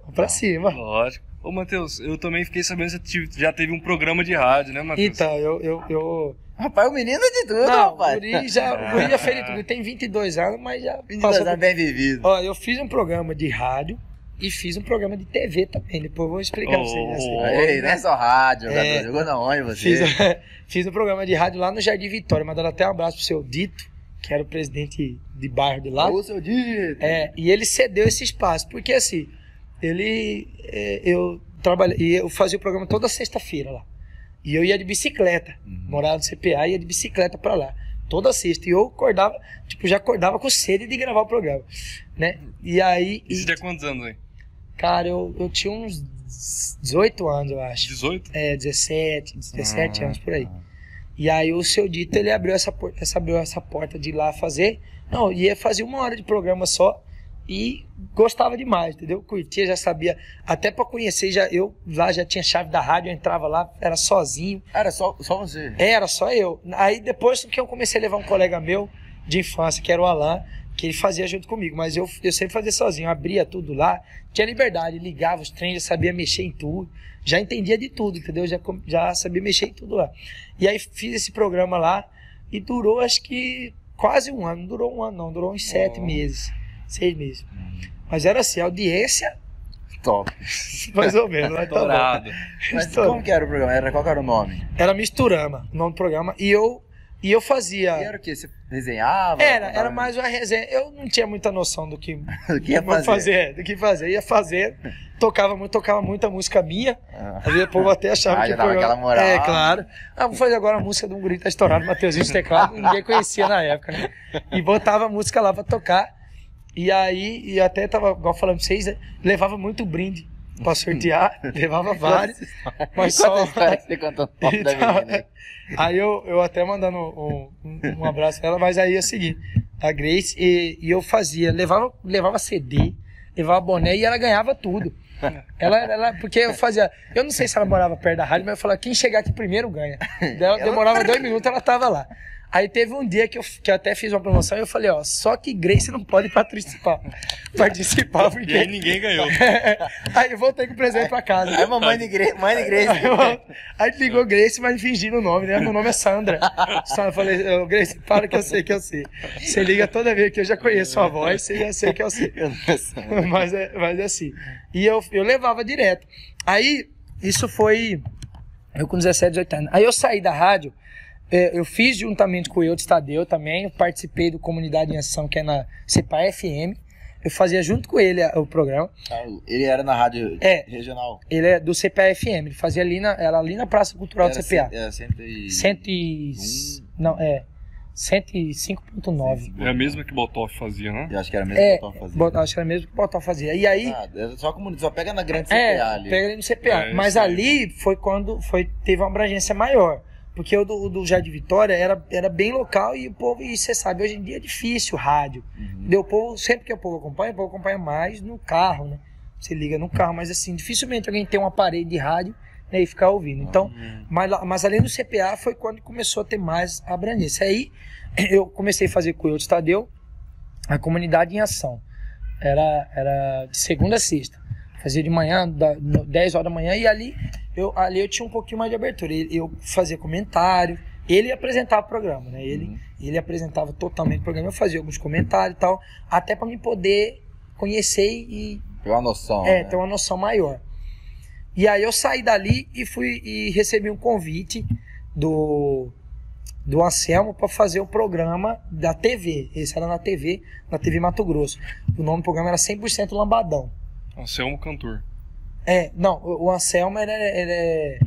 vamos pra cima. Lógico. Ô, Matheus, eu também fiquei sabendo que você já teve um programa de rádio, né, Matheus? Então, eu. eu, eu... Rapaz, o menino é de tudo, Não, o rapaz. Guri já, o Guri já fez de tudo. Ele *laughs* tem 22 anos, mas já. 22 passou anos por- bem vivido. Ó, eu fiz um programa de rádio e fiz um programa de TV também. Depois eu vou explicar pra vocês. Oh. Ei, não é só rádio. É. Jogou na onde você? Fiz, *laughs* fiz um programa de rádio lá no Jardim Vitória, mandando até um abraço pro seu Dito, que era o presidente de bairro de lá. Ô, seu dito. É, e ele cedeu esse espaço, porque assim, ele. é, eu trabalhei, eu fazia o programa toda sexta-feira lá. E eu ia de bicicleta, Uhum. morava no CPA, ia de bicicleta pra lá. Toda sexta. E eu acordava, tipo, já acordava com sede de gravar o programa, né? E aí, E você e, tinha quantos anos aí? cara, eu, eu tinha uns 18 anos, eu acho. 18? É, 17, 17 Ah, anos por aí. E aí o seu dito, ele abriu essa, porta, essa, abriu essa porta de ir lá fazer. Não, ia fazer uma hora de programa só e gostava demais, entendeu? Curtia, já sabia. Até pra conhecer, já, eu lá já tinha chave da rádio, eu entrava lá, era sozinho. Era só, só você. Era só eu. Aí depois que eu comecei a levar um colega meu de infância, que era o Alan, que ele fazia junto comigo, mas eu, eu sempre fazia sozinho, abria tudo lá, tinha liberdade, ligava os trens, já sabia mexer em tudo, já entendia de tudo, entendeu? Já, já sabia mexer em tudo lá. E aí fiz esse programa lá e durou acho que quase um ano, não durou um ano não, durou uns sete Oh. meses, seis meses. Mas era assim, audiência, Top. *laughs* mais ou menos, mas tá. Estourado. Mas como que era o programa? Era, qual que era o nome? Era Misturama, o nome do programa, e eu, e eu fazia... E era o que? Você desenhava? Era, era mais uma resenha. Eu não tinha muita noção do que, *laughs* O que ia do que fazer? do que fazer. Ia fazer, tocava muito, tocava muita música minha. Ah. Às vezes o povo até achava Ah, que já dava aquela moral. É, claro. Ah, vou fazer agora a música de um grito estourado, Mateuzinho de teclado, ninguém conhecia na época, né? E botava a música lá pra tocar. E aí, e até tava, igual falando pra vocês, né? levava muito brinde pra sortear, *laughs* levava vários. *laughs* Mas só. você contou Então, menina *laughs* aí? Eu, eu até mandando um, um, um abraço pra ela, mas aí é o seguinte, a Grace, e, e eu fazia, levava, levava CD, levava boné e ela ganhava tudo. Ela, ela, porque eu fazia, eu não sei se ela morava perto da rádio, mas eu falava, quem chegar aqui primeiro ganha. Ela demorava dois minutos, ela tava lá. Aí teve um dia que eu, que eu até fiz uma promoção e eu falei, ó, só que Grace não pode participar. *laughs* Participar, E aí porque. ninguém ganhou. *laughs* aí eu voltei com o presente pra casa. Aí mamãe de igreja, mãe de igreja. Aí, eu- aí ligou Grace, mas fingindo o nome, né? Meu nome é Sandra. Só eu falei, "Ô, Grace, para que eu sei que eu sei. Você liga toda vez que eu já conheço a voz, você já sei que eu sei. *laughs* mas, é, mas é assim. E eu, eu levava direto. Aí, isso foi eu com 17, 18 anos. Aí eu saí da rádio, é, eu fiz juntamente com o Eudes Tadeu também, eu participei do Comunidade em Ação, que é na CEPA FM. Eu fazia junto com ele a- o programa. Ah, Ele era na rádio É. regional. Ele é do CPA FM, ele fazia ali na, era ali na Praça Cultural do Era CPA. cento- Era cento e... Cento e... Não, é. 105.9. É a mesma que Botoff fazia, né? Eu acho que era mesmo É, que eu tava fazendo. bot- acho que era mesmo que o Botão fazia. E aí, Ah, era só, comunidade, só pega na grande CPA é, ali. pega ele no CPA. É, Mas ali foi quando foi, teve uma abrangência maior. Porque o do, o do Jardim Vitória era, era bem local e o povo, e você sabe, hoje em dia é difícil rádio. Uhum. O povo, sempre que o povo acompanha, o povo acompanha mais no carro, né? Você liga no carro, mas assim, dificilmente alguém tem um aparelho de rádio né, e ficar ouvindo. Então, Uhum. mas, mas além do CPA foi quando começou a ter mais abrangência. Aí *clears throat* eu comecei a fazer com o Eudes Tadeu a comunidade em ação. Era, era de segunda a sexta. Fazia de manhã, da, no- 10 horas da manhã, e ali eu, ali eu tinha um pouquinho mais de abertura. Eu fazia comentário, ele apresentava o programa, né? Ele, Uhum. ele apresentava totalmente o programa, eu fazia alguns comentários e tal, até para me poder conhecer e Pegou uma noção. é, né? ter uma noção maior. E aí eu saí dali e fui e recebi um convite do do Anselmo para fazer o programa da TV. Esse era na TV, na TV Mato Grosso. O nome do programa era 100% Lambadão. Anselmo Cantor. É, não, o Anselmo ele é, ele é,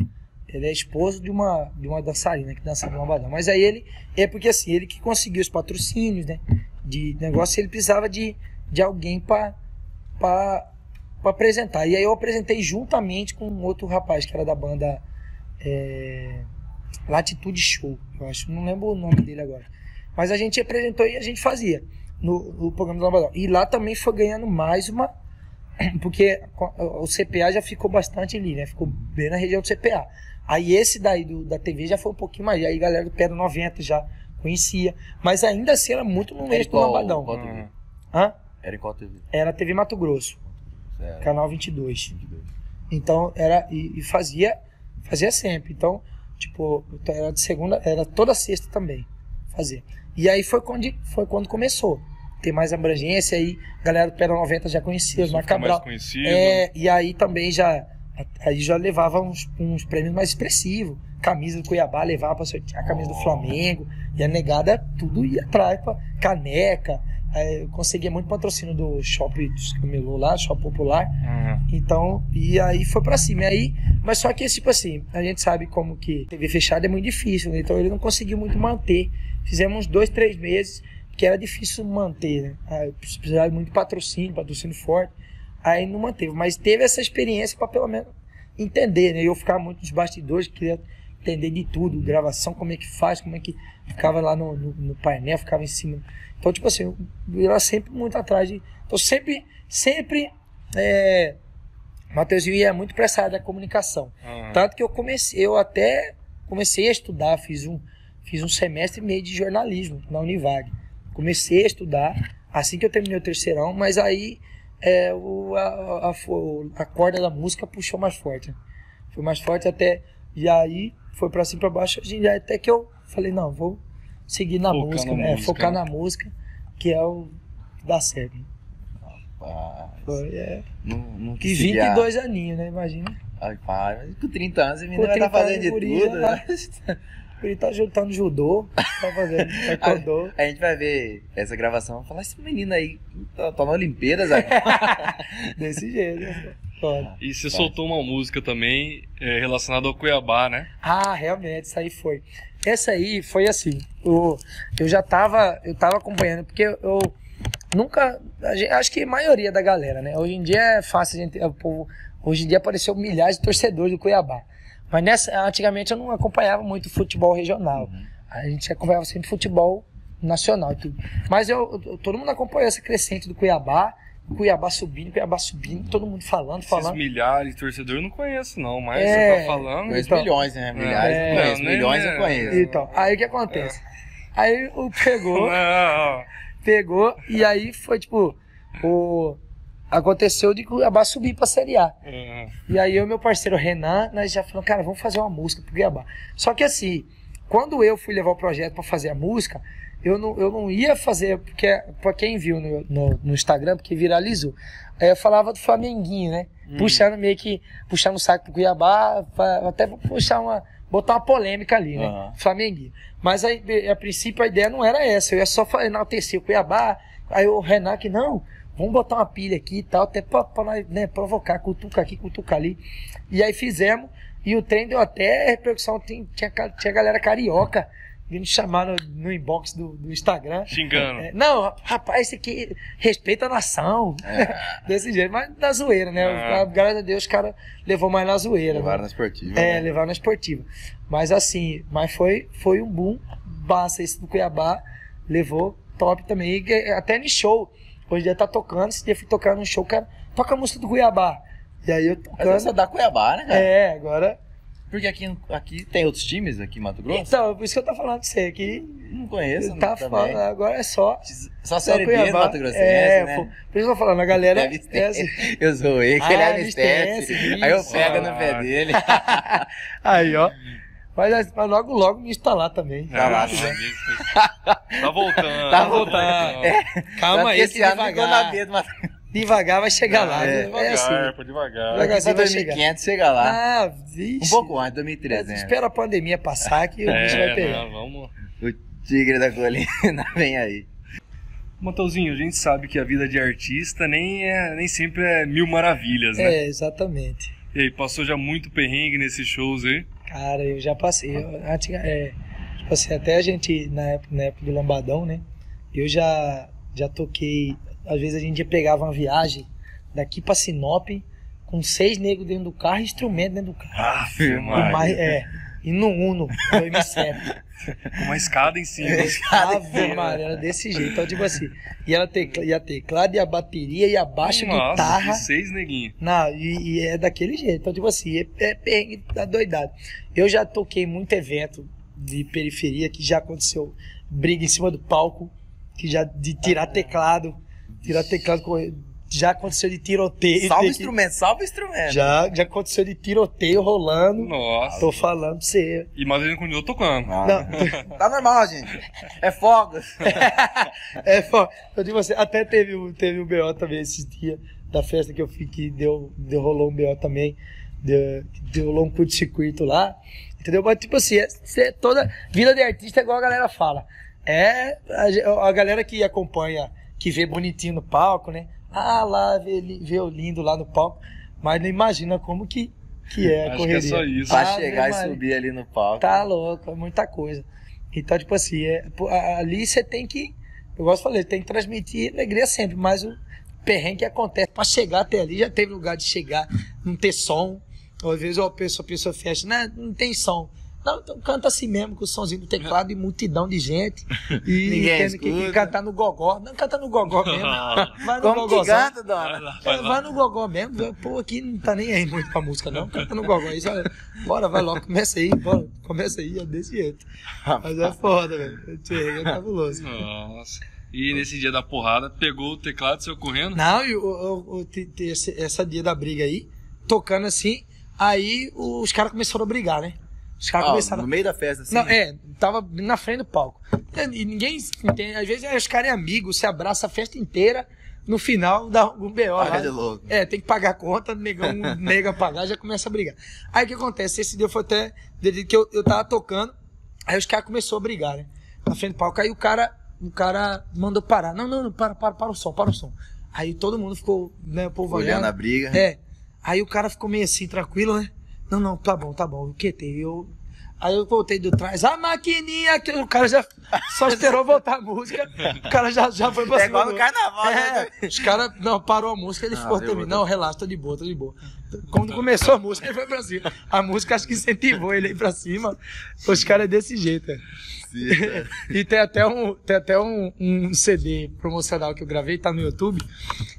ele é esposo de uma, de uma dançarina que dançava no Lambadão. Mas aí ele, é porque assim, ele que conseguiu os patrocínios, né? De negócio, ele precisava de, de alguém para apresentar. E aí eu apresentei juntamente com outro rapaz que era da banda é, Latitude Show, eu acho. Não lembro o nome dele agora. Mas a gente apresentou e a gente fazia no, no programa do Lambadão. E lá também foi ganhando mais uma *clears throat* porque o CPA já ficou bastante ali, né? Ficou bem na região do CPA. Aí esse daí do, da TV já foi um pouquinho mais. Aí a galera do Pedra 90 já conhecia. Mas ainda assim era muito no meio do Lambadão. qual TV? Uhum. Hã? Era em qual TV? Era TV Mato Grosso, Era canal 22. 22. Então era. E, e fazia. Fazia sempre. Então, tipo, era de segunda. Era toda sexta também. Fazia. E aí foi quando, foi quando começou. Ter mais abrangência aí. A galera do Pedra 90 já conhecia, fica Macabral. mais conhecido. É, e aí também já aí já levava uns, uns prêmios mais expressivos. Camisa do Cuiabá levava pra sortear a camisa do Flamengo. E a negada tudo ia atrás pra caneca. Aí eu conseguia muito patrocínio do shopping dos camelô lá, shopping popular. Uhum. Então, e aí foi pra cima. E aí, mas só que, tipo assim, a gente sabe como que TV fechada é muito difícil, né? Então ele não conseguiu muito manter. Fizemos uns dois, três meses, que era difícil manter, né? Aí precisava muito de patrocínio, patrocínio forte. Aí não manteve. Mas teve essa experiência pra pelo menos entender, né? Eu ficava muito nos bastidores, queria entender de tudo, gravação, como é que faz, como é que ficava lá no, no, no painel, ficava em cima. Então, tipo assim, eu era sempre muito atrás de. Então, sempre, sempre. É, Mateuzinho ia muito pra essa área da comunicação. Uhum. Tanto que eu comecei, eu até comecei a estudar, fiz um, fiz um semestre e meio de jornalismo na Univag. Comecei a estudar assim que eu terminei o terceirão, mas aí é, o, a, a, a corda da música puxou mais forte. Foi mais forte até. E aí foi pra cima e pra baixo. Até que eu falei, não, vou seguir na Focar música, na né? música, focar né? na música, que é o que dá certo. Ah, Foi, é. não, não E quis seguir a- 22 aninhos, né? Imagina. Ai, pai, com 30 anos você menino vai estar 30 fazendo de tudo. né? *laughs* Ele tá juntando judô, tá fazendo *laughs* taekwondo. A gente vai ver essa gravação e falar, esse menino aí tá, tá na Olimpíadas agora. Desse jeito. né? Foda. E você soltou uma música também é, relacionada ao Cuiabá, né? Ah, realmente, isso aí foi. Essa aí foi assim. Eu, eu já tava, eu tava acompanhando, porque eu, eu nunca. a gente- acho que a maioria da galera, né? Hoje em dia é fácil a gente. O povo, hoje em dia apareceu milhares de torcedores do Cuiabá. Mas nessa, antigamente eu não acompanhava muito futebol regional. A gente acompanhava sempre futebol nacional e tudo. Mas eu, eu- todo mundo acompanhou essa crescente do Cuiabá. Cuiabá subindo, Cuiabá subindo, todo mundo falando, Esses falando. milhares de torcedores eu não conheço, não, mas É. você tá falando. Conheço Então. milhões, né? Milhares É, conheço, não, milhões nem- eu conheço. Então, aí o que acontece? Aí o pegou. *laughs* Não, pegou e aí foi tipo o aconteceu de Cuiabá subir pra Série A. Uhum. E aí eu e meu parceiro Renan, nós já falamos, cara, vamos fazer uma música pro Cuiabá. Só que assim, quando eu fui levar o projeto pra fazer a música, eu não, eu não ia fazer, porque pra quem viu no, no, no Instagram, porque viralizou, eu falava do Flamenguinho, né? Puxando meio que, puxando o saco pro Cuiabá, pra- até puxar uma, botar uma polêmica ali, né? Aham. Flamenguinho. Mas aí, a princípio a ideia não era essa, eu ia só enaltecer o Cuiabá. Aí o Renan que não, vamos botar uma pilha aqui e tal, até pra, pra nós, né, provocar, cutuca aqui, cutuca ali. E aí fizemos, e o trem deu até repercussão, tinha, tinha galera carioca vindo chamar no, no inbox do, do Instagram. Xingando. É, não, rapaz, esse aqui respeita a nação. *laughs* Desse jeito, mas na zoeira, né? Ah. Graças a Deus, os caras levou mais na zoeira. né? Levaram na esportiva. É, né? levar na esportiva. Mas assim, mas foi, foi um boom. Basta esse do Cuiabá levou top também. E até no show. Hoje em dia tá tocando. Esse dia eu fui tocar num show, cara, toca a música do Cuiabá. E aí eu Mas essa tocando. da Cuiabá, né, cara? É, agora. Porque aqui, aqui tem outros times aqui em Mato Grosso? Então, por isso que eu tô falando com você aqui. Não conheço. Tá também. foda, agora é só. Só Série B do Cuiabá. Mato Grossense, é, né? pô, por isso que eu tô falando, a galera. É assim. *laughs* Eu zoei, que ele Ah, é Alistense, Alistense. Aí eu pego no pé Ah. dele. *laughs* Aí, ó. Mas, mas logo, logo me instalar também. Tá lá, Ah, né? isso. *laughs* Tá voltando. Tá voltando. É. Calma aí, que esse ano ficou devagar. na vida, mas Devagar vai chegar lá. É, É, devagar, assim. pô, devagar. Devagar. vai 2500 chega lá. Ah, vixe. Um pouco antes, É, 2300. Espera a pandemia passar que o bicho vai É, pegar. não, vamos. O tigre da colina *laughs* vem aí. Mateuzinho, a gente sabe que a vida de artista nem, é, nem sempre é mil maravilhas, né? É, exatamente. E aí, passou já muito perrengue nesses shows aí? Cara, eu já passei. Eu, antiga- é, tipo assim, até a gente, na época, na época do Lambadão, né? Eu já, já toquei. Às vezes a gente pegava uma viagem daqui pra Sinop com seis negros dentro do carro e instrumento dentro do carro. Ave E mais- é, e no Uno, no M7. Com *laughs* uma escada em cima. Ave Maria, era desse jeito. Então, tipo assim, ia, tecla, ia teclado, e a bateria, e a baixa Nossa, guitarra. seis neguinhos. Não, e, e é daquele jeito. Então, tipo assim, é, é perrengue da doidado. Eu já toquei muito evento de periferia que já aconteceu briga em cima do palco, que já de tirar teclado, tirar teclado, correr, já aconteceu de tiroteio. Salva o ter que- instrumento, salva o instrumento. Já, já aconteceu de tiroteio rolando. Nossa. Tô falando pra você. E mas ele continuou tocando. Ah, Não, Tá normal, gente. É fogos. *laughs* é, pô, eu digo você, até teve, um- teve um BO também esses dias, da festa que eu fui, que deu, deu rolou um BO também, deu, deu rolou um curto-circuito lá, entendeu? Mas tipo assim, é, é toda vida de artista é igual a galera fala. É a, a galera que acompanha, que vê bonitinho no palco, né? Ah, lá, vê, o lindo lá no palco, mas não imagina como que, que é a Acho que correria. é só isso. Pra Ave chegar e subir ali no palco. Tá louco, é muita coisa. Então, tipo assim, é, ali você tem que, eu gosto de falar, tem que transmitir alegria sempre, mas o perrengue que acontece, pra chegar até ali, já teve lugar de chegar, não ter som, ou às vezes a pessoa, a pessoa fecha, né, não tem som. Não, então canta assim mesmo, com o somzinho do teclado e multidão de gente. *laughs* E Ninguém tendo que, que cantar no gogó. Não canta no gogó *laughs* mesmo. Vai no Como que gogózão. canta, dona? Vai É, lá. vai no gogó mesmo. Pô, aqui não tá nem aí muito pra música, não. Canta no gogó. Aí, só, bora, vai logo, começa aí, bora, começa aí, é desse jeito. Mas é foda, velho. É cabuloso. Nossa. E nesse dia da porrada, pegou o teclado e saiu correndo? Não, e o, o- te- te- esse- essa dia da briga aí, tocando assim, aí os caras começaram a brigar, né? Os caras Ó, começaram no meio da festa, assim. Não, é, tava na frente do palco. E ninguém entende. Às vezes os caras é amigo, se abraça a festa inteira, no final dá um BO. Paga de louco. É, tem que pagar a conta, negão *laughs* nega pagar, já começa a brigar. Aí o que acontece? Esse dia foi até que eu, eu tava tocando, aí os caras começaram a brigar, né? Na frente do palco. Aí o cara, o cara mandou parar. Não, não, não, para, para, para o som, para o som. Aí todo mundo ficou, né, o povo Olhando olhando. a briga. É. Aí o cara ficou meio assim, tranquilo, né? Não, não, tá bom, tá bom. O que tem? Eu. Aí eu voltei do trás, a maquininha, que o cara já só esperou voltar a música, o cara já, já foi pra É cima. igual no carnaval, né? É, os caras, não, parou a música, ele Ah, ficou outra. Não, relaxa, tô de boa, tô de boa. Quando começou a música, ele foi pra cima. A música acho que incentivou ele a ir pra cima. Os caras é desse jeito, é. Sim. *laughs* E tem até, um, tem até um, um CD promocional que eu gravei, tá no YouTube,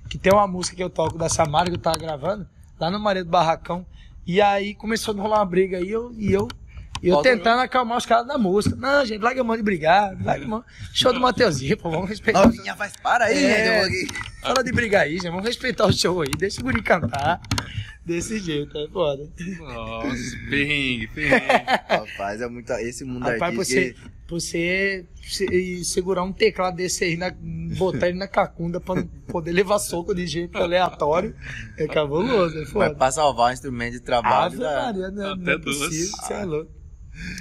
que tem uma música que eu toco da Samara que eu tava gravando, lá no Maria do Barracão. E aí começou a rolar uma briga aí, eu, e eu, e eu tentando acalmar os caras da música. Não, gente, larga a mão de brigar, larga a mão. Show do Mateuzinho, pô, vamos respeitar. Novinha, faz para aí, É. gente. vou aqui. Fala de brigar aí, gente, vamos respeitar o show aí, deixa o guri cantar. Desse jeito, é foda. Nossa, perrengue, perrengue. Rapaz, é muito. Esse mundo Rapaz, artístico. você, você se- segurar um teclado desse aí, na, botar ele na cacunda pra não poder levar soco de jeito aleatório, é cabuloso, é Vai foda. pra salvar um instrumento de trabalho. Da- Maria, não, Até não é duas. possível, você é louco.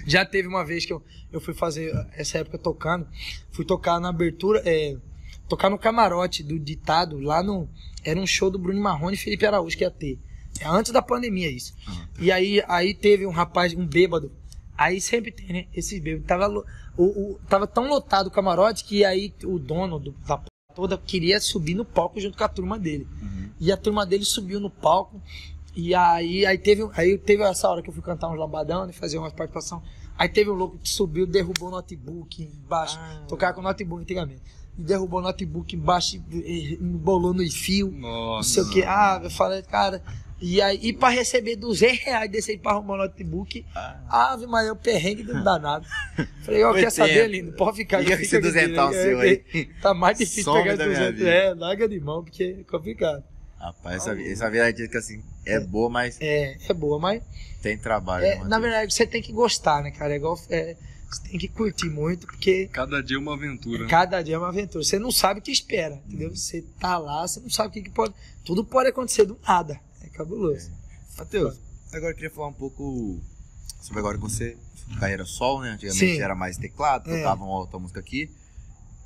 Já teve uma vez que eu, eu fui fazer essa época tocando, fui tocar na abertura, é, tocar no camarote do ditado, lá no. Era um show do Bruno Marrone e Felipe Araújo que ia ter. É antes da pandemia isso. E aí, aí teve um rapaz, um bêbado. Aí sempre tem, né? Esses bêbados. Tava, o, o- tava tão lotado o camarote que aí o dono do, da p- toda queria subir no palco junto com a turma dele. E a turma dele subiu no palco. E aí, aí teve, aí teve essa hora que eu fui cantar uns lambadão, né, fazer umas participação. Aí teve um louco que subiu, derrubou o notebook embaixo. Ah. Tocava com notebook antigamente. E derrubou o notebook embaixo, e- e embolou no fio não Nossa. sei o que. Ah, eu falei, cara. E aí, e pra receber 200 reais desse aí pra arrumar o notebook, Ah. ave, mas é o perrengue do danado. *laughs* Falei, ó, Foi quer saber, lindo? Pode ficar. Com esse duzentão é, seu é, aí. *laughs* Tá mais difícil Some pegar da minha 200. vida. É, larga de mão, porque é complicado. Rapaz, essa, essa artística assim é boa, mas É, é boa, mas tem trabalho. é, né, na verdade você tem que gostar, né, cara? É igual. é, você tem que curtir muito, porque Cada dia uma aventura. cada dia é uma aventura. Você não sabe o que espera, entendeu? Você tá lá, você não sabe o que, que pode. Tudo pode acontecer do nada. É cabuloso. Matheus, agora eu queria falar um pouco sobre agora que você carreira solo, né? Antigamente Sim. era mais teclado, É. tocava uma outra música aqui.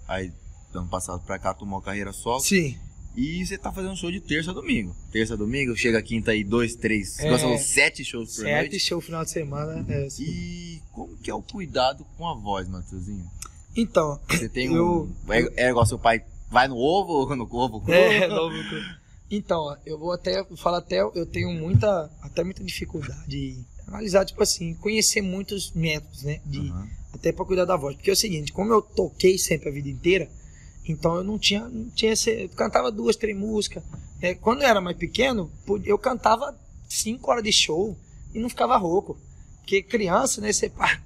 Aí, ano passado pra cá, tomou carreira solo. Sim. E você tá fazendo show de terça a domingo. Terça a domingo, chega quinta aí, dois, três, É. é. sete shows por Sete noite. show final de semana. É, assim. E como que é o cuidado com a voz, Matheusinho? Então, Você tem Eu- um. É, é igual seu pai vai no ovo ou no ovo? É, novo. Então, eu vou até falar até eu tenho muita até muita dificuldade em analisar tipo assim, conhecer muitos métodos, né, de Aham. até pra cuidar da voz. Porque é o seguinte, como eu toquei sempre a vida inteira, então eu não tinha, não tinha esse, eu cantava duas, três músicas. É, quando eu era mais pequeno, eu cantava cinco horas de show e não ficava rouco. Porque criança, né, você pá,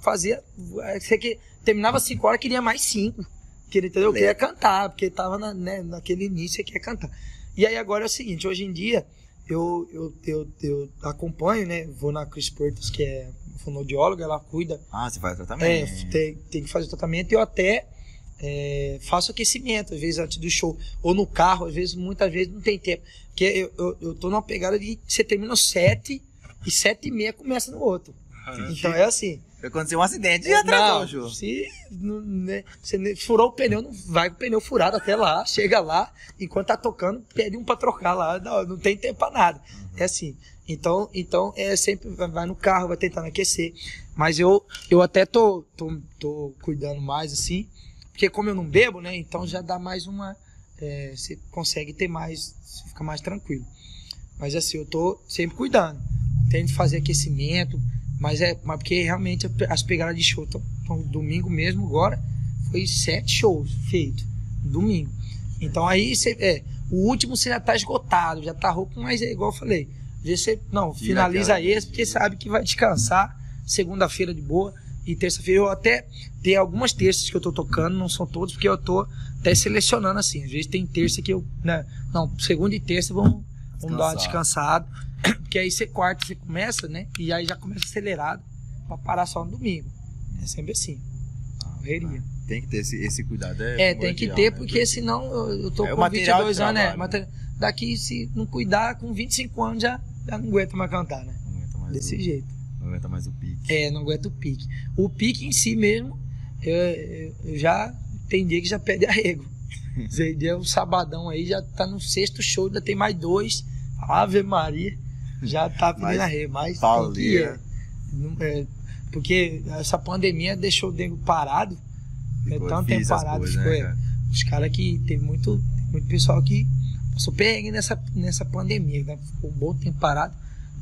fazia, você que terminava cinco horas, queria mais cinco. Queria, entendeu? Eu queria cantar, porque tava na, né, naquele início, você queria cantar. E aí agora é o seguinte, hoje em dia, eu, eu, eu, eu acompanho, né, vou na Chris Portas, que é fonoaudióloga, ela cuida Ah, você faz é, tratamento. tem, tem que fazer o tratamento e eu até é, faço aquecimento, às vezes antes do show. Ou no carro, às vezes, muitas vezes não tem tempo. Porque eu, eu, eu tô numa pegada de você termina sete e sete e meia começa no outro. Então é assim. Aconteceu um acidente e atrasou o Não, show. se não, né, você furou o pneu, não vai com o pneu furado até lá, chega lá, enquanto tá tocando, pede um pra trocar lá, não, não tem tempo pra nada. É assim. Então, então é sempre vai vai no carro, vai tentando aquecer. Mas eu, eu até tô, tô, tô cuidando mais assim, porque como eu não bebo, né? Então já dá mais uma. é, você consegue ter mais. Você fica mais tranquilo. Mas assim, eu tô sempre cuidando. Tento fazer aquecimento, mas é mas porque realmente as pegadas de show estão domingo mesmo agora. Foi sete shows feitos. Domingo. Então aí você. É, o último você já tá esgotado, já tá rouco, mas é igual eu falei. Às vezes você. Não, Tira finaliza esse, porque sabe que vai descansar. Segunda-feira de boa. E terça-feira eu até tenho algumas terças que eu tô tocando, não são todos, porque eu tô até selecionando assim. Às vezes tem terça que eu. Né, não, segunda e terça vamos, vamos dar uma descansada. *coughs* Porque aí você quarta, você começa, né? E aí já começa acelerado pra parar só no domingo. É sempre assim. Correria. Tem que ter esse, esse cuidado. É, É, tem que ter, né? porque senão eu, eu tô É com material 22 de anos, né? Daqui, se não cuidar, com 25 anos já, já não aguenta mais cantar, né? Não aguenta mais Desse o, jeito. Não aguenta mais o pique. É, não aguenta o pique. O pique em si mesmo, eu, eu- já tem dia que já pede arrego. Esse *laughs* dia, um sabadão aí, já tá no sexto show, ainda tem mais dois. Ave Maria, já tá pedindo arrego. Mas pauleira. é, é, porque essa pandemia deixou o nego parado. É Ficou tanto tempo parado, coisas, ficou, né, é. cara? Os caras que teve muito, muito pessoal que passou perrengue nessa, nessa pandemia, né? Ficou um bom tempo parado,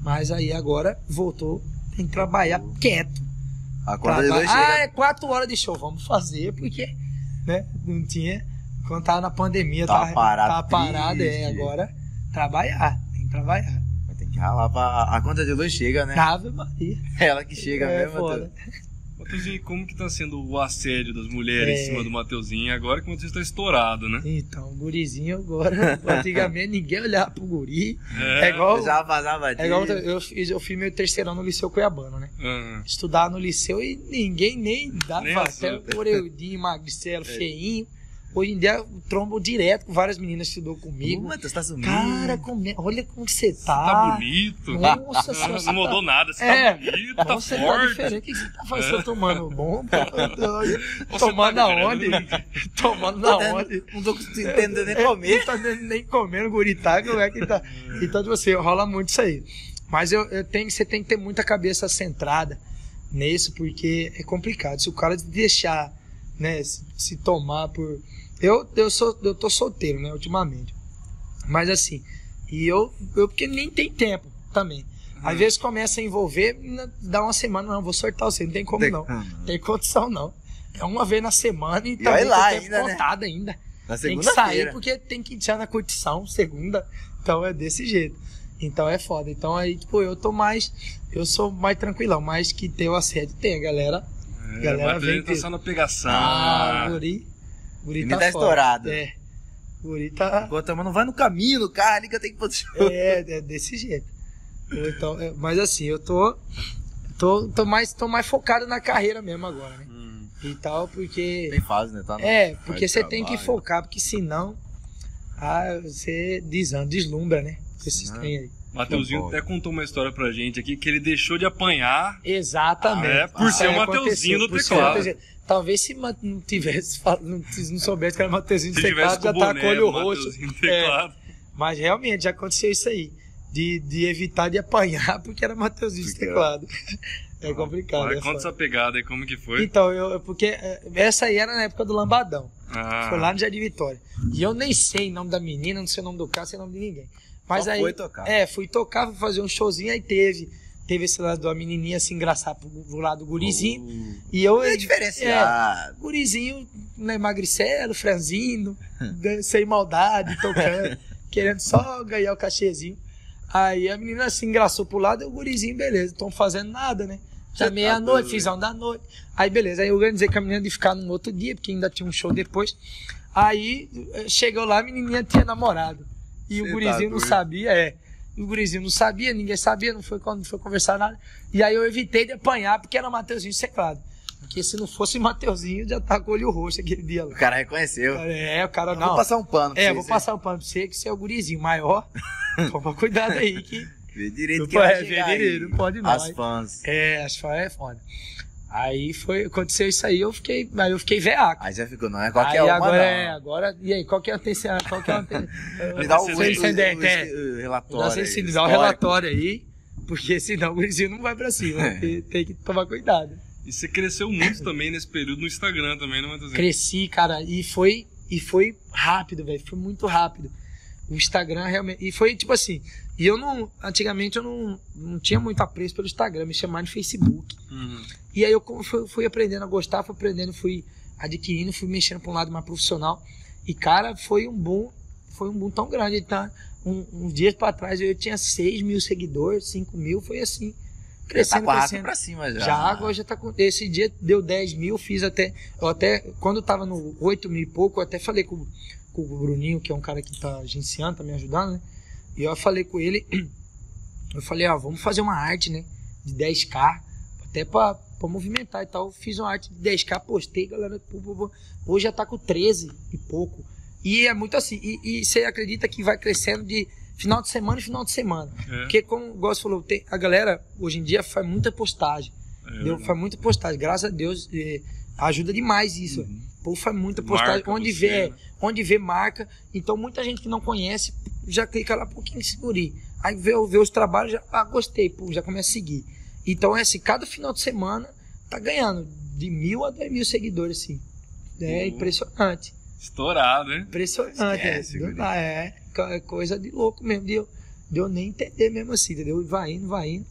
mas aí agora voltou, tem que trabalhar quieto. A de Traba- dois Ah, é quatro horas de show, vamos fazer, porque né, não tinha. Quando tava na pandemia, Tava tava, parado, tava parado, é, agora trabalhar, tem que trabalhar. Ralar pra. A conta de luz chega, né? Ave Maria. Ela que chega é, mesmo. foda. Mateuzinho, como que tá sendo o assédio das mulheres É. em cima do Mateuzinho agora que o Mateuzinho tá estourado, né? Então, o gurizinho agora, *laughs* antigamente ninguém olhava pro guri. É, É. igual. Já vazava É igual eu fiz, eu fiz meu terceirão no Liceu Cuiabano, né? Ah, Estudar no liceu e ninguém nem dava Nem até assunto. orelhudinho, magricelo, feinho. Hoje em dia eu trombo direto com várias meninas que estudou comigo. Mas tu tá sumindo. Cara, como é- olha como que você Você tá. tá bonito. Nossa Não, senhora. não você mudou tá... nada, você É. tá bonito, tá Você tá forte. diferente. O que você tá fazendo? Você tá tomando bom? *laughs* Você Tomando tá aonde? Tomando na onde? não tô entendendo nem É, comer. Não tá nem, comendo guritá, como é que tá? Então, tipo assim, rola muito isso aí. Mas eu, eu tenho, você tem que ter muita cabeça centrada nisso, porque é complicado. Se o cara deixar, né, se, se tomar por. Eu, eu, sou, eu tô solteiro, né, ultimamente. Mas assim, e eu, eu porque nem tem tempo também. Às Uhum. vezes começa a envolver, dá uma semana, não, vou sortar você, não tem como não. Tem condição não. É uma vez na semana e, E também lá tempo ainda, né? contado ainda. Na Tem que sair porque tem que ir na curtição, segunda. Então é desse jeito. Então é foda. Então aí, tipo, eu tô mais. Eu sou mais tranquilão, mas que ter o assédio tem, a galera. É, Galera vem tá ter- só na pegação. Ah, guri. Guri tá, tá estourado. É. Guri tá. Enquanto mano, não vai no caminho, no carro ali que eu tenho que fazer show. É, é desse jeito. Eu, Então, é, mas assim, eu tô. Tô, tô, mais, tô mais focado na carreira mesmo agora, né? Hum. E tal, porque. Tem fase, né? Tá no- É, porque você tem que focar, porque senão ah, você desanda, deslumbra, né? Esses Não. trem aí. Mateuzinho até contou uma história pra gente aqui que ele deixou de apanhar. Exatamente. Ah, é, por ser o Mateuzinho do teclado. Talvez se não tivesse, não, não soubesse que era Mateuzinho tivesse teclado, já tá boné, com o olho roxo. É, mas realmente já aconteceu isso aí. De, de evitar de apanhar *laughs* porque era Mateuzinho do Porque- teclado. É complicado. Vai, é conta essa pegada aí, como que foi? Então, eu, eu- porque é, essa aí era na época do Lambadão. Ah, Foi lá no Jardim Vitória. E eu nem sei o nome da menina, não sei o nome do cara, não sei o nome de ninguém. Mas Só aí. foi tocar. É, fui tocar, fui fazer um showzinho, aí teve teve esse lado da menininha se engraçar pro, pro lado do gurizinho. Uh, E eu. é diferenciado. Gurizinho, né, magricelo, franzino, dan- *laughs* sem maldade, tocando, *laughs* querendo só ganhar o cachezinho. Aí a menina se engraçou pro lado e o gurizinho, beleza, estão fazendo nada, né? Já tá meia-noite, fiz a da noite. Aí beleza, aí eu organizei com a menina de ficar no outro dia, porque ainda tinha um show depois. Aí eh, chegou lá, a menininha tinha namorado. E o Cê tá gurizinho não doido. sabia, é. E o gurizinho não sabia, ninguém sabia, não foi quando foi conversar nada. E aí eu evitei de apanhar, porque era Mateuzinho secado. Porque se não fosse Mateuzinho, já tá com o olho roxo aquele dia O lá. cara reconheceu. É, o cara Eu não. Vou passar um pano pra é, você, vou você passar o pano pra você, que você é o gurizinho maior. *laughs* Toma cuidado aí, que. Vê direito Não que vai pode, chegar vê direito, não pode não. As fãs. É, acho que é foda. Aí foi, aconteceu isso aí, eu fiquei, aí eu fiquei veaco. Aí já ficou, não é qualquer aí uma, agora não. é, agora, e aí, qual que é a atenção? Qual que é a *laughs* atenção? Me dá o, o, tem- o, o- Dá relatório. aí, se dá o relatório aí, porque senão o gurizinho não vai pra cima. É. Tem, tem que tomar cuidado. E você cresceu muito também nesse período no Instagram também, né, Matheusinho? Cresci, cara, e foi, e foi rápido, velho. Foi muito rápido. O Instagram realmente. E foi tipo assim. E eu não. Antigamente eu não, não tinha muito apreço pelo Instagram, me chamava de Facebook. Uhum. E aí eu fui, fui aprendendo a gostar, fui aprendendo, fui adquirindo, fui mexendo para um lado mais profissional. E, cara, foi um boom, foi um boom tão grande. Tá? Um, uns dias para trás eu tinha 6 mil seguidores, 5 mil, foi assim. Já tá Crescendo, a raça crescendo. pra cima já. Já, agora já tá com. Esse dia deu 10 mil, fiz até. Eu até. Quando eu tava no 8 mil e pouco, eu até falei com, com o Bruninho, que é um cara que tá agenciando, tá me ajudando, né? E eu falei com ele. *clears throat* Eu falei, ó, vamos fazer uma arte, né? De 10k, até pra, pra movimentar e tal. Fiz uma arte de 10k, postei, galera. pô, pô, pô. Hoje já tá com 13 e pouco. E é muito assim. E, e você acredita que vai crescendo de final de semana em final de semana. É, Porque, como o Gosto falou, tem, a galera hoje em dia faz muita postagem. é. Faz muita postagem. Graças a Deus, eh, ajuda demais isso. Uhum. Povo faz muita postagem. Marca onde vê, né? onde vê marca. Então, muita gente que não conhece já clica lá, pouquinho de seguri. Aí vê, vê os trabalhos, já, ah, gostei, pô, já começa a seguir. Então, é assim, cada final de semana tá ganhando de mil a dois mil seguidores, assim. É Uhum. impressionante. Estourado, né? Impressionante. Esquece, é. Ah, é, é coisa de louco mesmo, de eu, de eu nem entender mesmo assim, entendeu? Vai indo, vai indo.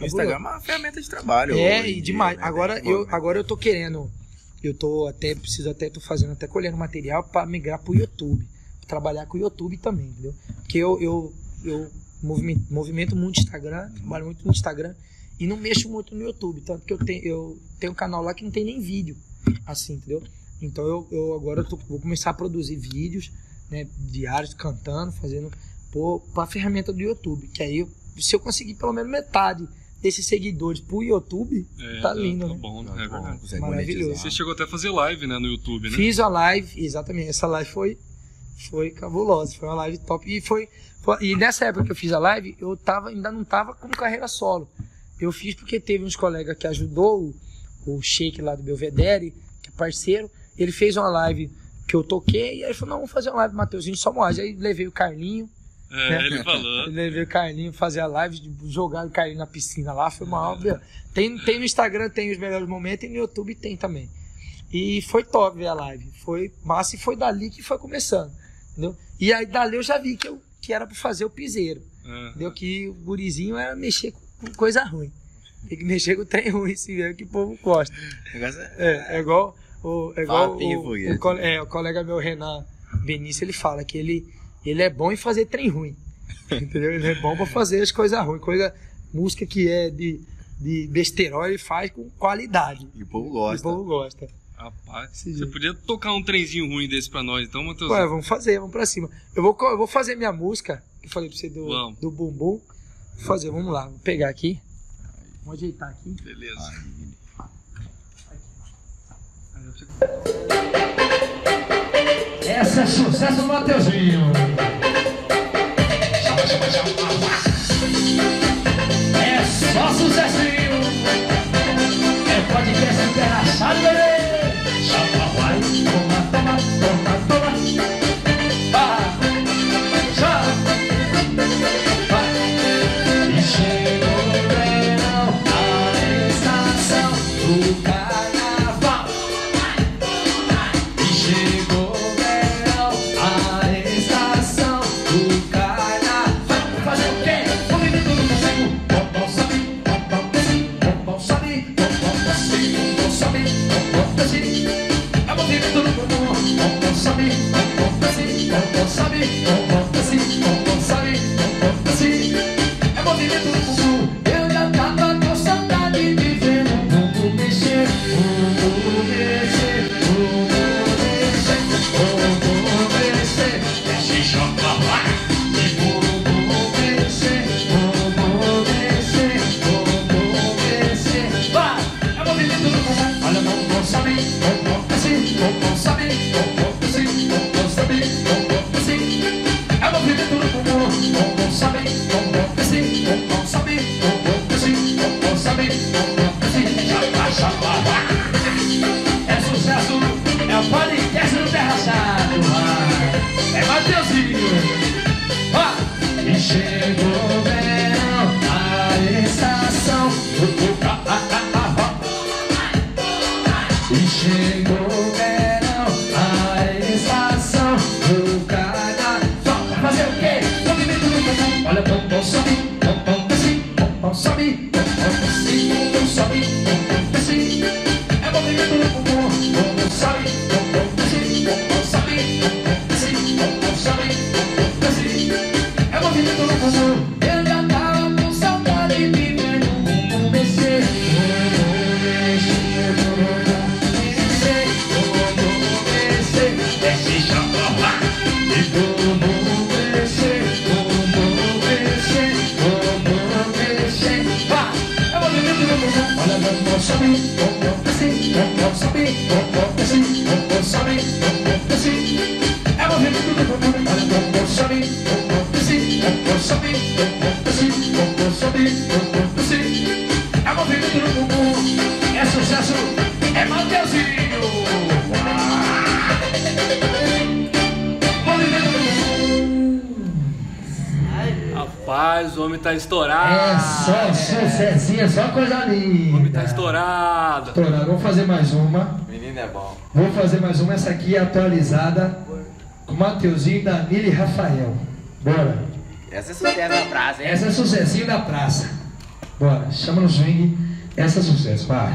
O Instagram é uma ferramenta de trabalho. É, e dia, demais. né? Agora eu, agora eu tô querendo. Eu tô até, preciso até, tô fazendo, até colhendo material para migrar pro YouTube. Trabalhar com o YouTube também, entendeu? Porque eu, eu, eu movimento, movimento muito Instagram, trabalho muito no Instagram e não mexo muito no YouTube. Tanto que eu tenho, eu tenho um canal lá que não tem nem vídeo, assim, entendeu? Então eu, eu agora tô- vou começar a produzir vídeos, né, diários, cantando, fazendo para a ferramenta do YouTube. Que aí, se eu conseguir pelo menos metade desses seguidores pro YouTube, É, Tá lindo, tá né? bom, né? É verdade. consegue Maravilhoso. Você chegou até a fazer live, né, no YouTube, né? Fiz a live, exatamente. Essa live foi, foi cabulosa, foi uma live top. E, foi, foi- e nessa época que eu fiz a live, eu tava, ainda não tava com carreira solo. Eu fiz porque teve uns colegas que ajudou, o, o Sheik lá do Belvedere, que é parceiro. Ele fez uma live que eu toquei, e aí ele falou: não, vamos fazer uma live, Mateuzinho, só Moaz. Aí levei o Carlinho, É, né? ele falou. eu levei o Carlinho fazer a live, de jogar o Carlinho na piscina lá, foi uma aula. Tem, tem no Instagram, tem os melhores momentos, e no YouTube tem também. E foi top ver a live. Foi massa e foi dali que foi começando. Entendeu? E aí dali eu já vi que, eu, que era pra fazer o piseiro. É. Entendeu? Que o gurizinho era mexer com, com coisa ruim. Tem que mexer com trem ruim, se vê que o povo gosta. O é- É, é igual, o, é igual o, foguete. o, cole- é, o colega meu, Renan Benício, ele fala que ele, ele é bom em fazer trem ruim. *laughs* Entendeu? Ele é bom pra fazer as coisas ruins. Coisa, música que é de, de besterol, ele faz com qualidade. E o povo E gosta. O povo gosta. Rapaz, Esse você jeito. podia tocar um trenzinho ruim desse pra nós, então, Matheus? Ué, vamos fazer, vamos pra cima. Eu vou, eu vou fazer minha música, que eu falei pra você do, Vamos. do bumbum. Vou fazer, vamos lá. Vou pegar aqui. Vamos ajeitar aqui. Beleza. Essa é sucesso, Mateuzinho. É só sucessinho. É podcast internacional, bebê. Chama, vai, toma, toma, toma, toma. Thank you. fazer mais uma. Menina é bom. Vou fazer mais uma, essa aqui é atualizada com Mateuzinho, Danilo e Rafael. Bora. Essa é sucesso da praça, hein? Essa é sucessinho da praça. Bora, chama no swing. Essa é sucesso, vai.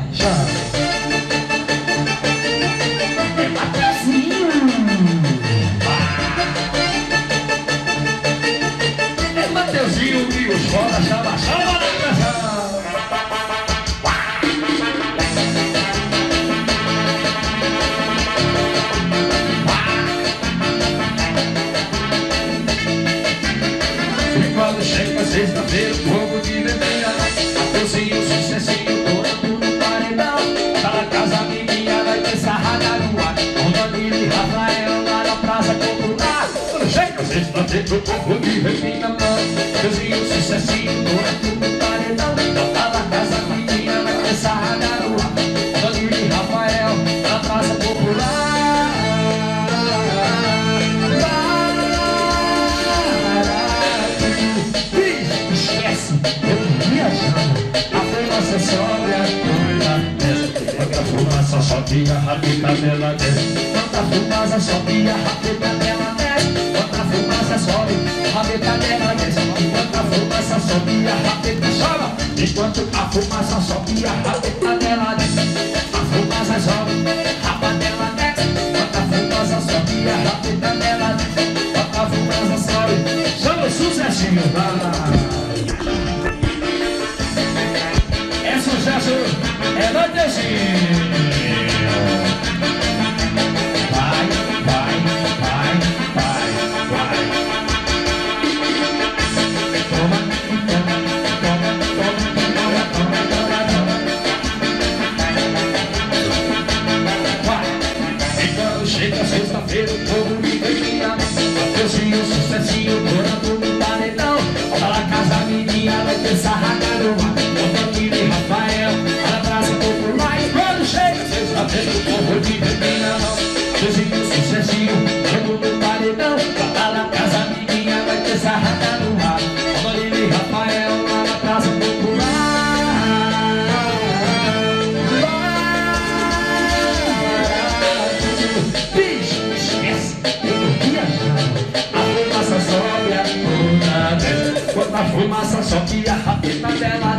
Eu me revi na mão, desde o sucessinho É tudo paredão, da da casa menina Na cabeça a garoa, Antônio e Rafael Na praça popular Esquece, eu viajando A fama acessória Tanta fumaça, só tinha a canela Tanta fumaça, só tinha da terra é desce é Enquanto a fumaça sobe a rapeta chora. Enquanto a fumaça sobe a rapeta dela desce. A fumaça sobe, a panela desce. A fumaça sobe a rapeta dela a fumaça sobe. Chama É sucesso, é noticiinho fumaça, só que a rabeta dela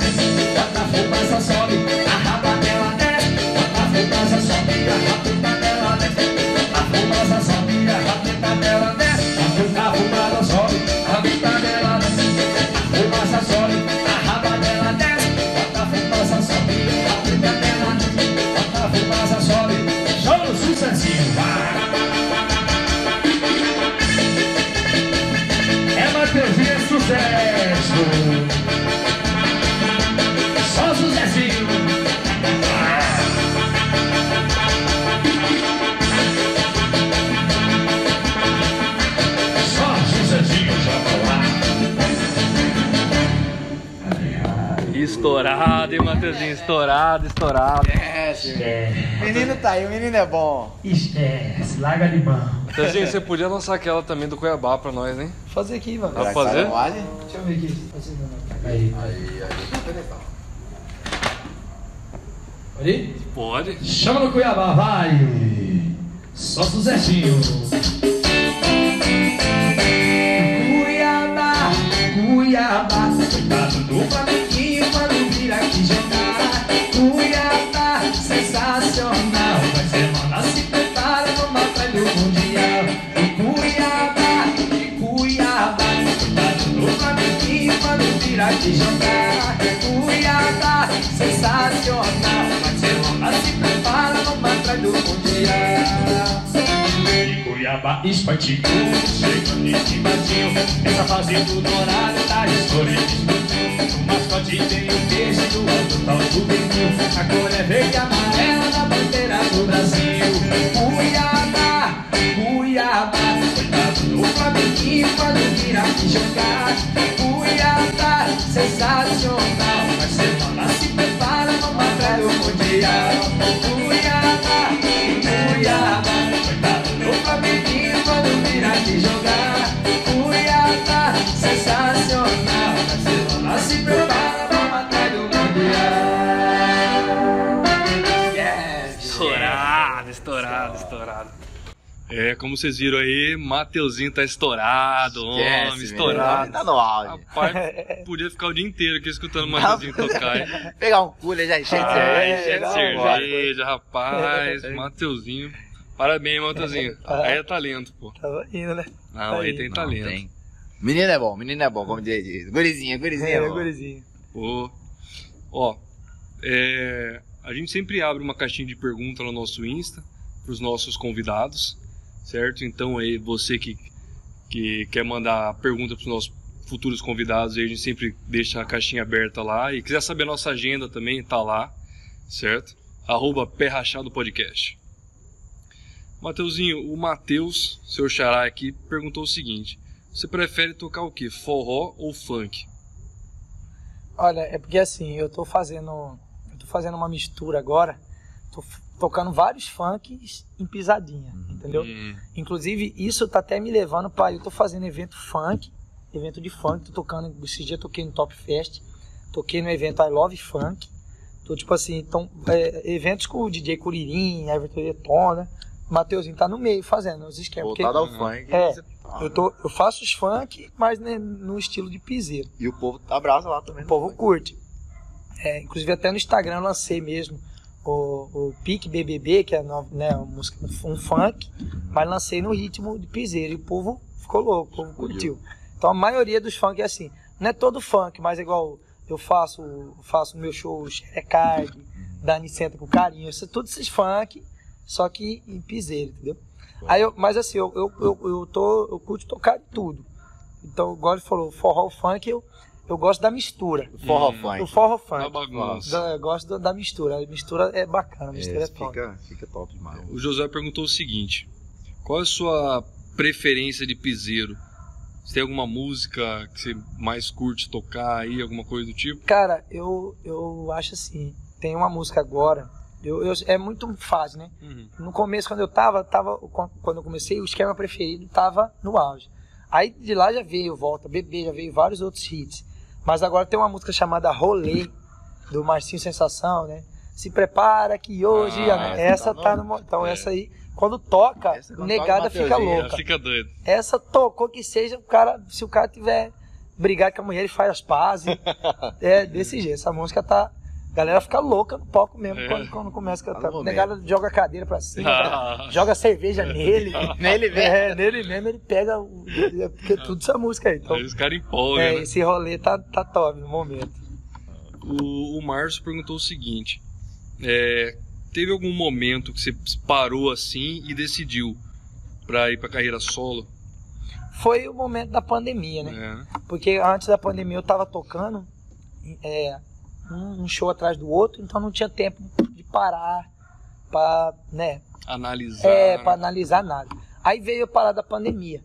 Estourado, hein, Matheusinho? Estourado, estourado. Esquece. Menino tá aí, o menino é bom. Esquece, larga de mão. Matheusinho, você podia lançar aquela também do Cuiabá pra nós, hein? Fazer aqui, mano. Dá pra fazer? Deixa eu ver aqui. Aí, aí, aí. Pode? Pode. Chama no Cuiabá, vai. Solta o Zetinho. Cuiabá, Cuiabá, tá cuidado do Flamengo. Aqui jogar. Cuiabá, sensacional, semana se prepara, vamos atrás do Mundial. Cuiabá Esporte Clube chegando nesse vazio Essa fase do Dourado tá escorrendo O mascote tem o peixe do alto tal juvenil. A cor é verde e amarela da bandeira do Brasil. Cuiabá, Cuiabá. do Flamenguinho quando vir aqui jogar. Cuiabá, sensacional. Mas semana se prepara, vamos atrás do Mundial Cuiabá, Cuiabá Coitado do Flamenguinho quando vir aqui jogar. Cuiabá, sensacional. Barcelona se prepara, vamos atrás do Mundial Yes, Estourado, estourado, estourado. É, como vocês viram aí, Mateuzinho tá estourado, homem, Esquece, estourado. menino. Tá no áudio. Rapaz, podia ficar o dia inteiro aqui escutando o Mateuzinho tocar, hein? *laughs* Pegar um cooler já encher de Ai, cerveja. cheio de não, cerveja, rapaz. *laughs* Mateuzinho. Parabéns, Mateuzinho. *laughs* Aí é talento, pô. Tava indo, né? Não, aí Aí. tem Não, talento. tem. Menino é bom, menino é bom, como diz. Gurizinha, gurizinha. É, É, gurizinho. Pô. Ó, é, a gente sempre abre uma caixinha de pergunta no nosso Insta para os nossos convidados, certo? Então aí você que, que quer mandar pergunta para os nossos futuros convidados, a gente sempre deixa a caixinha aberta lá e quiser saber a nossa agenda também tá lá, certo? Arroba Pé Rachado Podcast. Mateuzinho, o Matheus, seu xará aqui, perguntou o seguinte: você prefere tocar o quê? Forró ou funk? Olha, é porque assim, eu tô fazendo. Eu tô fazendo uma mistura agora. Tô tocando vários funks em pisadinha, entendeu? Hum. Inclusive, isso tá até me levando para. Eu tô fazendo evento funk, evento de funk, tô tocando. Esse dia eu toquei no Top Fest, toquei no evento I Love Funk. Tô tipo assim, então, é, eventos com o DJ Curirim, Everton Detona. Mateuzinho tá no meio fazendo os esquemas. porque Voltado ao funk. É, você tá- eu, tô, eu faço os funk, mas né, no estilo de piseiro. E o povo abraça lá também. O povo curte. É, inclusive até no Instagram eu lancei mesmo o, o Pique BBB, que é né, uma música, um funk, mas lancei no ritmo de piseiro e o povo ficou louco, o povo curtiu. Então a maioria dos funk é assim, não é todo funk, mas é igual eu faço faço meu show Xerecard, Dani Senta com Carinho, isso, todos esses funk, só que em piseiro, entendeu? Aí eu, mas assim, eu, eu, eu, eu, tô, eu curto tocar de tudo. Então, igual ele falou, forró, funk, eu, eu gosto da mistura. Forró Hum. funk. O forró A funk. bagunça. Da- Eu gosto da, da mistura. A mistura é bacana, a mistura é, Esse top. fica, fica top demais. O José perguntou o seguinte: qual é a sua preferência de piseiro? Você tem alguma música que você mais curte tocar aí, alguma coisa do tipo? Cara, eu, eu acho assim, tem uma música agora, eu, eu- é muito fácil, né? No começo, quando eu tava, tava, quando eu comecei, o esquema preferido tava no auge. Aí de lá já veio Volta Bebê, já veio vários outros hits. Mas agora tem uma música chamada Rolê, do Marcinho Sensação, né? Se prepara que hoje. Ah, essa essa tá tá no. no- Então É. essa aí, quando toca, Essa quando negada toca fica louca. Fica doida. Essa tocou que seja o cara, se o cara tiver brigar com a mulher, ele faz as pazes. *laughs* é desse jeito. Essa música tá. A galera fica louca no palco mesmo É. quando, quando começa a cantar. A negada joga a cadeira pra cima, Ah. joga cerveja nele. *laughs* Nele mesmo. É, nele mesmo ele pega o, é porque tudo essa música aí. Então, Aí os caras empolgam, é, né? esse rolê tá, tá top no momento. O, o Márcio perguntou o seguinte: é, teve algum momento que você parou assim e decidiu pra ir pra carreira solo? Foi o momento da pandemia, né? É. Porque antes da pandemia eu tava tocando é, um, show atrás do outro, então não tinha tempo de parar pra, né, Analisar. é, pra analisar nada. Aí veio a parada da pandemia.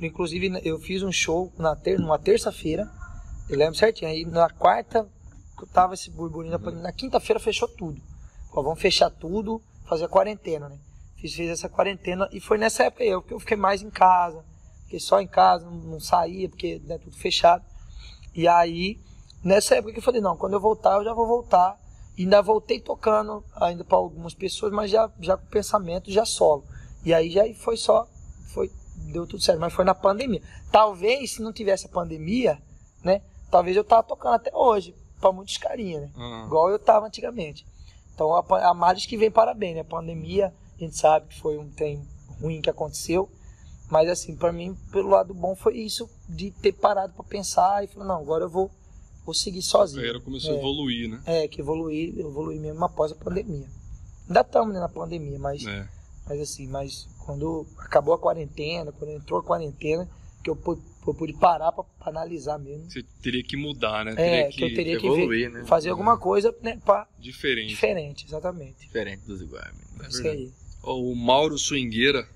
Inclusive eu fiz um show na ter numa terça-feira, eu lembro certinho. Aí na quarta tava esse burburinho da pandemia. Na quinta-feira fechou tudo. Ó, vamos fechar tudo, fazer a quarentena, né? Fiz, fiz essa quarentena e foi nessa época eu, que eu fiquei mais em casa. Fiquei só em casa, não, não saía, porque né, tudo fechado. E aí, nessa época que eu falei, não, quando eu voltar, eu já vou voltar. E ainda voltei tocando ainda para algumas pessoas, mas já, já com pensamento já solo. E aí já foi só, foi, deu tudo certo, mas foi na pandemia. Talvez se não tivesse a pandemia, né? Talvez eu tava tocando até hoje, para muitos carinha, né? Ah. Igual eu tava antigamente. Então a, a Maris que vem parabéns, né? A pandemia, a gente sabe que foi um trem ruim que aconteceu. Mas assim, para mim, pelo lado bom foi isso de ter parado para pensar e falar, não, agora eu vou, vou seguir A sozinho. carreira começou a É. evoluir, né? É, que evoluir, evoluir mesmo após a pandemia. Ainda estamos né, na pandemia, mas, É. mas assim, mas quando acabou a quarentena, quando entrou a quarentena, que eu pude, eu pude parar para analisar mesmo. Você teria que mudar, né? É, Teria que eu teria que evoluir, ver, né? fazer alguma coisa né, pra, Diferente. diferente, exatamente. Diferente dos iguais. É Isso verdade. aí. O Mauro Swingueira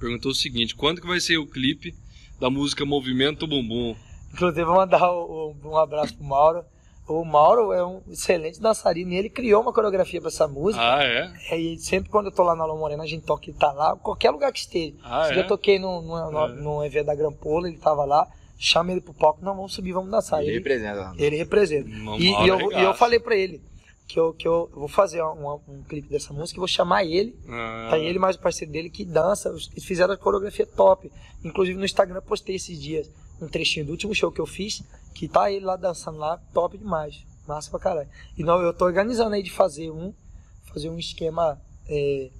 perguntou o seguinte: quando que vai ser o clipe da música Movimento Bumbum? Inclusive, vou mandar o- um abraço pro Mauro. O Mauro é um excelente dançarino e ele criou uma coreografia para essa música. Ah, é? É, E sempre quando eu tô lá na Alô Morena, a gente toca, ele tá lá, qualquer lugar que esteja. Ah, Se é? eu toquei num, num, num- É. num evento da Grampola, ele tava lá, chama ele pro palco, não, vamos subir, vamos dançar. Ele Ele, representa. ele representa. E, e eu, e eu falei pra ele que eu, que eu vou fazer um, um clipe dessa música e vou chamar ele. Ah, Tá ele mais o parceiro dele que dança. fizeram a coreografia top. Inclusive no Instagram eu postei esses dias um trechinho do último show que eu fiz, que tá ele lá dançando lá, top demais. Massa pra caralho. E não, eu tô organizando aí de fazer um, fazer um esquema é,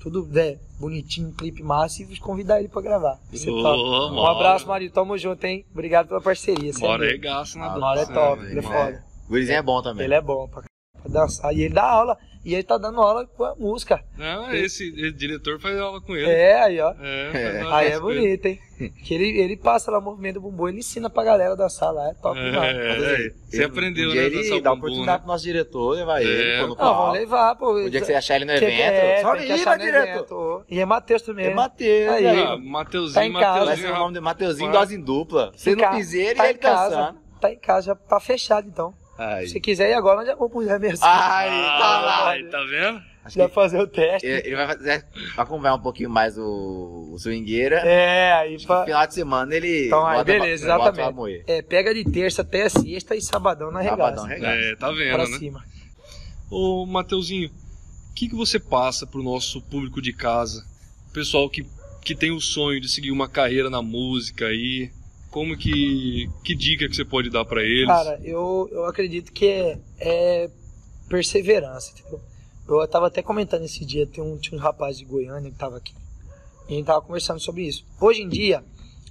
tudo né, bonitinho, um clipe massa e vos convidar ele pra gravar. Ser Ô, top. Um abraço, Marido. Tamo junto, hein? Obrigado pela parceria. você é Bora doido. arregaça na Ah, Mauro é dança, top, né, ele é irmão? foda. O Gurizinho é bom também. Ele é bom pra, pra dançar. E ele dá aula. E ele tá dando aula com a música. Não, esse, esse diretor faz aula com ele. É, aí, ó. É, É. Aí é ele. bonito, hein? Que ele, ele passa lá o movimento do bumbum, ele ensina pra galera dançar lá, é top demais. É, é, você Ele- aprendeu, um né? Ele dançar dá bumbum, oportunidade né? pro nosso diretor, levar É. ele pô, no Não, vamos levar, pô. O dia que você achar ele no evento, é, só no diretor. E é Matheus também. É? Matheus. Aí. Ah, Mateuzinho, Tá em casa. Vai Mateuzinho. ser o nome de Mateuzinho, dose em dupla. Você no piseiro tá e em ele casa. dançando. Tá em casa, já tá fechado então. Ai. Se quiser ir agora, nós já vamos pro remesso. Ai, tá lá. Ai, tá vendo? Acho que fazer o teste. ele ele vai fazer, acompanhar um pouquinho mais o, o Swingueira. É, aí pra... no final de semana ele. Então, aí, bota- beleza, bota exatamente. É, pega de terça até sexta e sabadão na Sabadão, regaça. regaça. É, tá vendo, Pra né? cima. Ô, Mateuzinho, o que, que você passa pro nosso público de casa? Pessoal que, que tem o sonho de seguir uma carreira na música aí. Como que. Que dica que você pode dar pra eles? Cara, eu, eu acredito que é, é perseverança, entendeu? Eu tava até comentando esse dia, tem um, tinha um rapaz de Goiânia que tava aqui. E a gente tava conversando sobre isso. Hoje em dia,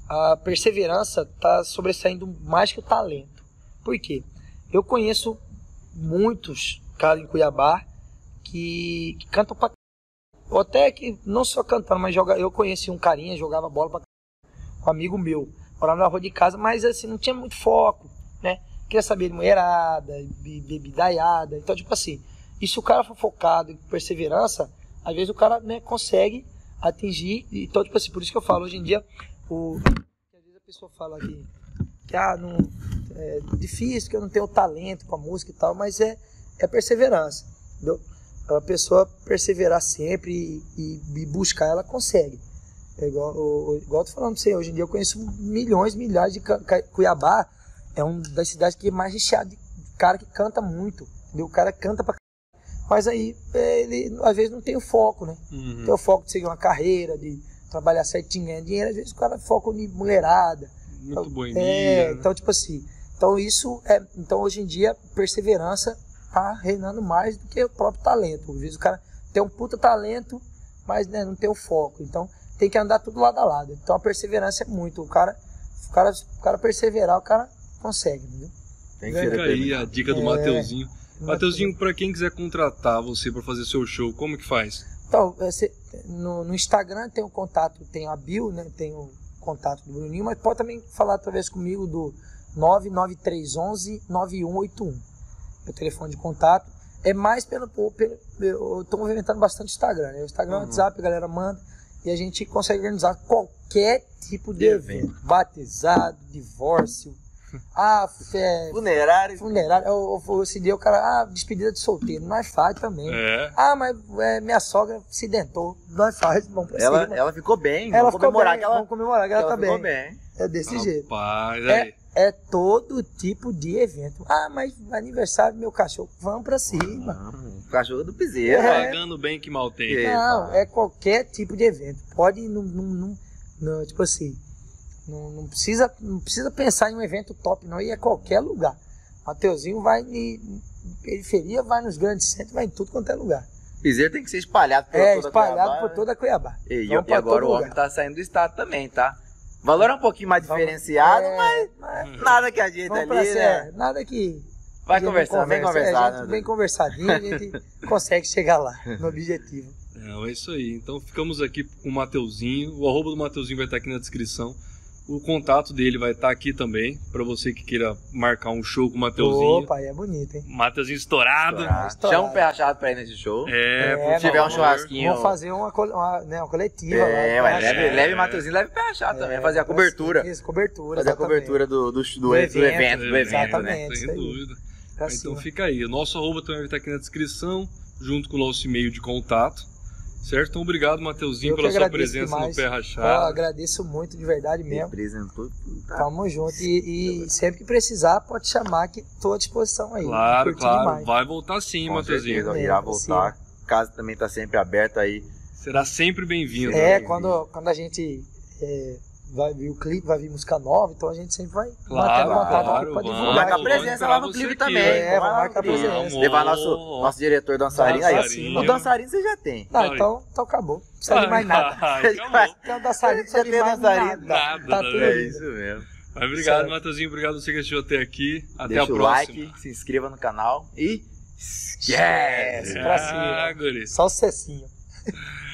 a perseverança tá sobressaindo mais que o talento. Por quê? Eu conheço muitos caras em Cuiabá que, que cantam pra. Ou até que não só cantando, mas joga, eu conheci um carinha, jogava bola pra um amigo meu, morava na rua de casa, mas assim, não tinha muito foco, né? Queria saber de mulherada, be- bebidaiada. Então, tipo assim, e se o cara for focado em perseverança, às vezes o cara né, consegue atingir. Então, tipo assim, por isso que eu falo, hoje em dia, o... às vezes a pessoa fala que, que ah, não, é difícil, que eu não tenho talento com a música e tal, mas é, é perseverança, entendeu? A pessoa perseverar sempre e- e buscar, ela consegue. É igual, o- igual eu tô falando pra você, hoje em dia eu conheço milhões, milhares de Cuiabá, é uma das cidades que é mais recheada de cara que canta muito, entendeu? O cara canta pra mas aí ele às vezes não tem o foco, né? Uhum. Tem o foco de seguir uma carreira, de trabalhar certinho, ganhar dinheiro, às vezes o cara foca em mulherada, Muito boemia. é, né? então, tipo assim, então isso é. Então hoje em dia, perseverança tá reinando mais do que o próprio talento. Às vezes o cara tem um puta talento, mas né, não tem o foco. Então tem que andar tudo lado a lado. Então a perseverança é muito. O cara, o cara, o cara perseverar, o cara consegue, entendeu? Tem que Fica aí a dica do É. Mateuzinho. Mateuzinho, pra quem quiser contratar você pra fazer seu show, como que faz? Então, você- no, no Instagram tem o contato, tem a bio, né? Tem o contato do Bruninho, mas pode também falar através comigo do 99311 9181. Meu telefone de contato. É mais pelo. pelo eu tô movimentando bastante o Instagram, né? O Instagram, Uhum. WhatsApp, a galera manda. E a gente consegue organizar qualquer tipo de De evento. Batizado, divórcio, *laughs* Ah, é, Funerário. funerário. Eu, eu, esse dia o cara, ah, despedida de solteiro, nós faz também. É. Ah, mas é, minha sogra se dentou, nós faz, vamos pra Ela, cima. ela ficou bem. Ela vamos ficou comemorar bem, que ela, vamos comemorar que ela, ela tá ficou bem. bem. É desse jeito. Rapaz, É, aí. é todo tipo de evento. Ah, mas aniversário do meu cachorro, vamos pra cima. Hum, cachorro do piseiro. É. Pagando bem que mal tem. É. Não, é qualquer tipo de evento. Pode não, não, tipo assim, não, não precisa, não precisa pensar em um evento top, não. E é qualquer lugar. Mateuzinho vai em periferia, vai nos grandes centros, vai em tudo quanto é lugar. Piseiro tem que ser espalhado por É, toda espalhado Cuiabá, por né? toda Cuiabá. E, Vamos e agora o homem lugar. tá saindo do estado também, tá? Valor é um pouquinho mais Vamos- diferenciado, É, mas mas nada que a gente vamos ali, né? ser, nada que. Vai conversando, vem é, conversar, a gente né? Bem conversadinho, a gente consegue chegar lá, no objetivo. Não, é isso aí. Então ficamos aqui com o Mateuzinho. O arroba do Mateuzinho vai estar aqui na descrição. O contato dele vai estar aqui também, para você que queira marcar um show com o Mateuzinho. Opa, aí é bonito, hein? Mateuzinho estourado. Estourado. Chama o pé rachado pra ir nesse show. É, É, por Se tiver um favor. churrasquinho. Vamos fazer uma, col- uma, né, uma coletiva É, lá. ué, leve, É. leve Matheusinho, leve pé rachado também. É, Fazer a cobertura. Isso, cobertura. Fazer a exatamente. cobertura do, do, do, do Do evento, evento, do evento, né? exatamente. Sem isso aí. dúvida. Pra então cima. fica aí. O nosso arroba também vai estar aqui na descrição, junto com o nosso e-mail de contato. Certo? Então obrigado, Mateuzinho, Eu pela sua presença demais. no Pé Rachado. agradeço muito, de verdade mesmo. Representou. Tá. Tamo junto. E, e sempre que precisar, pode chamar que tô à disposição aí. Claro, claro. demais. Vai voltar sim, Com Mateuzinho. certeza, irá voltar. Casa também tá sempre aberto aí. Será sempre bem-vindo. É, né? quando, quando a gente é, vai vir o clipe, vai vir música nova, então a gente sempre vai Claro, manter contato claro, aqui pra divulgar. marcar Vamos presença lá no clipe também. né? É, lá marcar clipe. presença. Levar nosso, nosso diretor dançarino. Aí, ó, o dançarino você já tem. Não, então, então acabou. Não precisa de mais nada. Acabou. Então, dançarino, Já tem mais dançarino. nada. Nada, Tá tudo É isso mesmo. Mas obrigado, Certo. Mateuzinho. Obrigado você que assistiu até aqui. Até Deixa a o próxima. like, se inscreva no canal e Esquece, pra cima. Ah, guri. Só o cessinho. *laughs*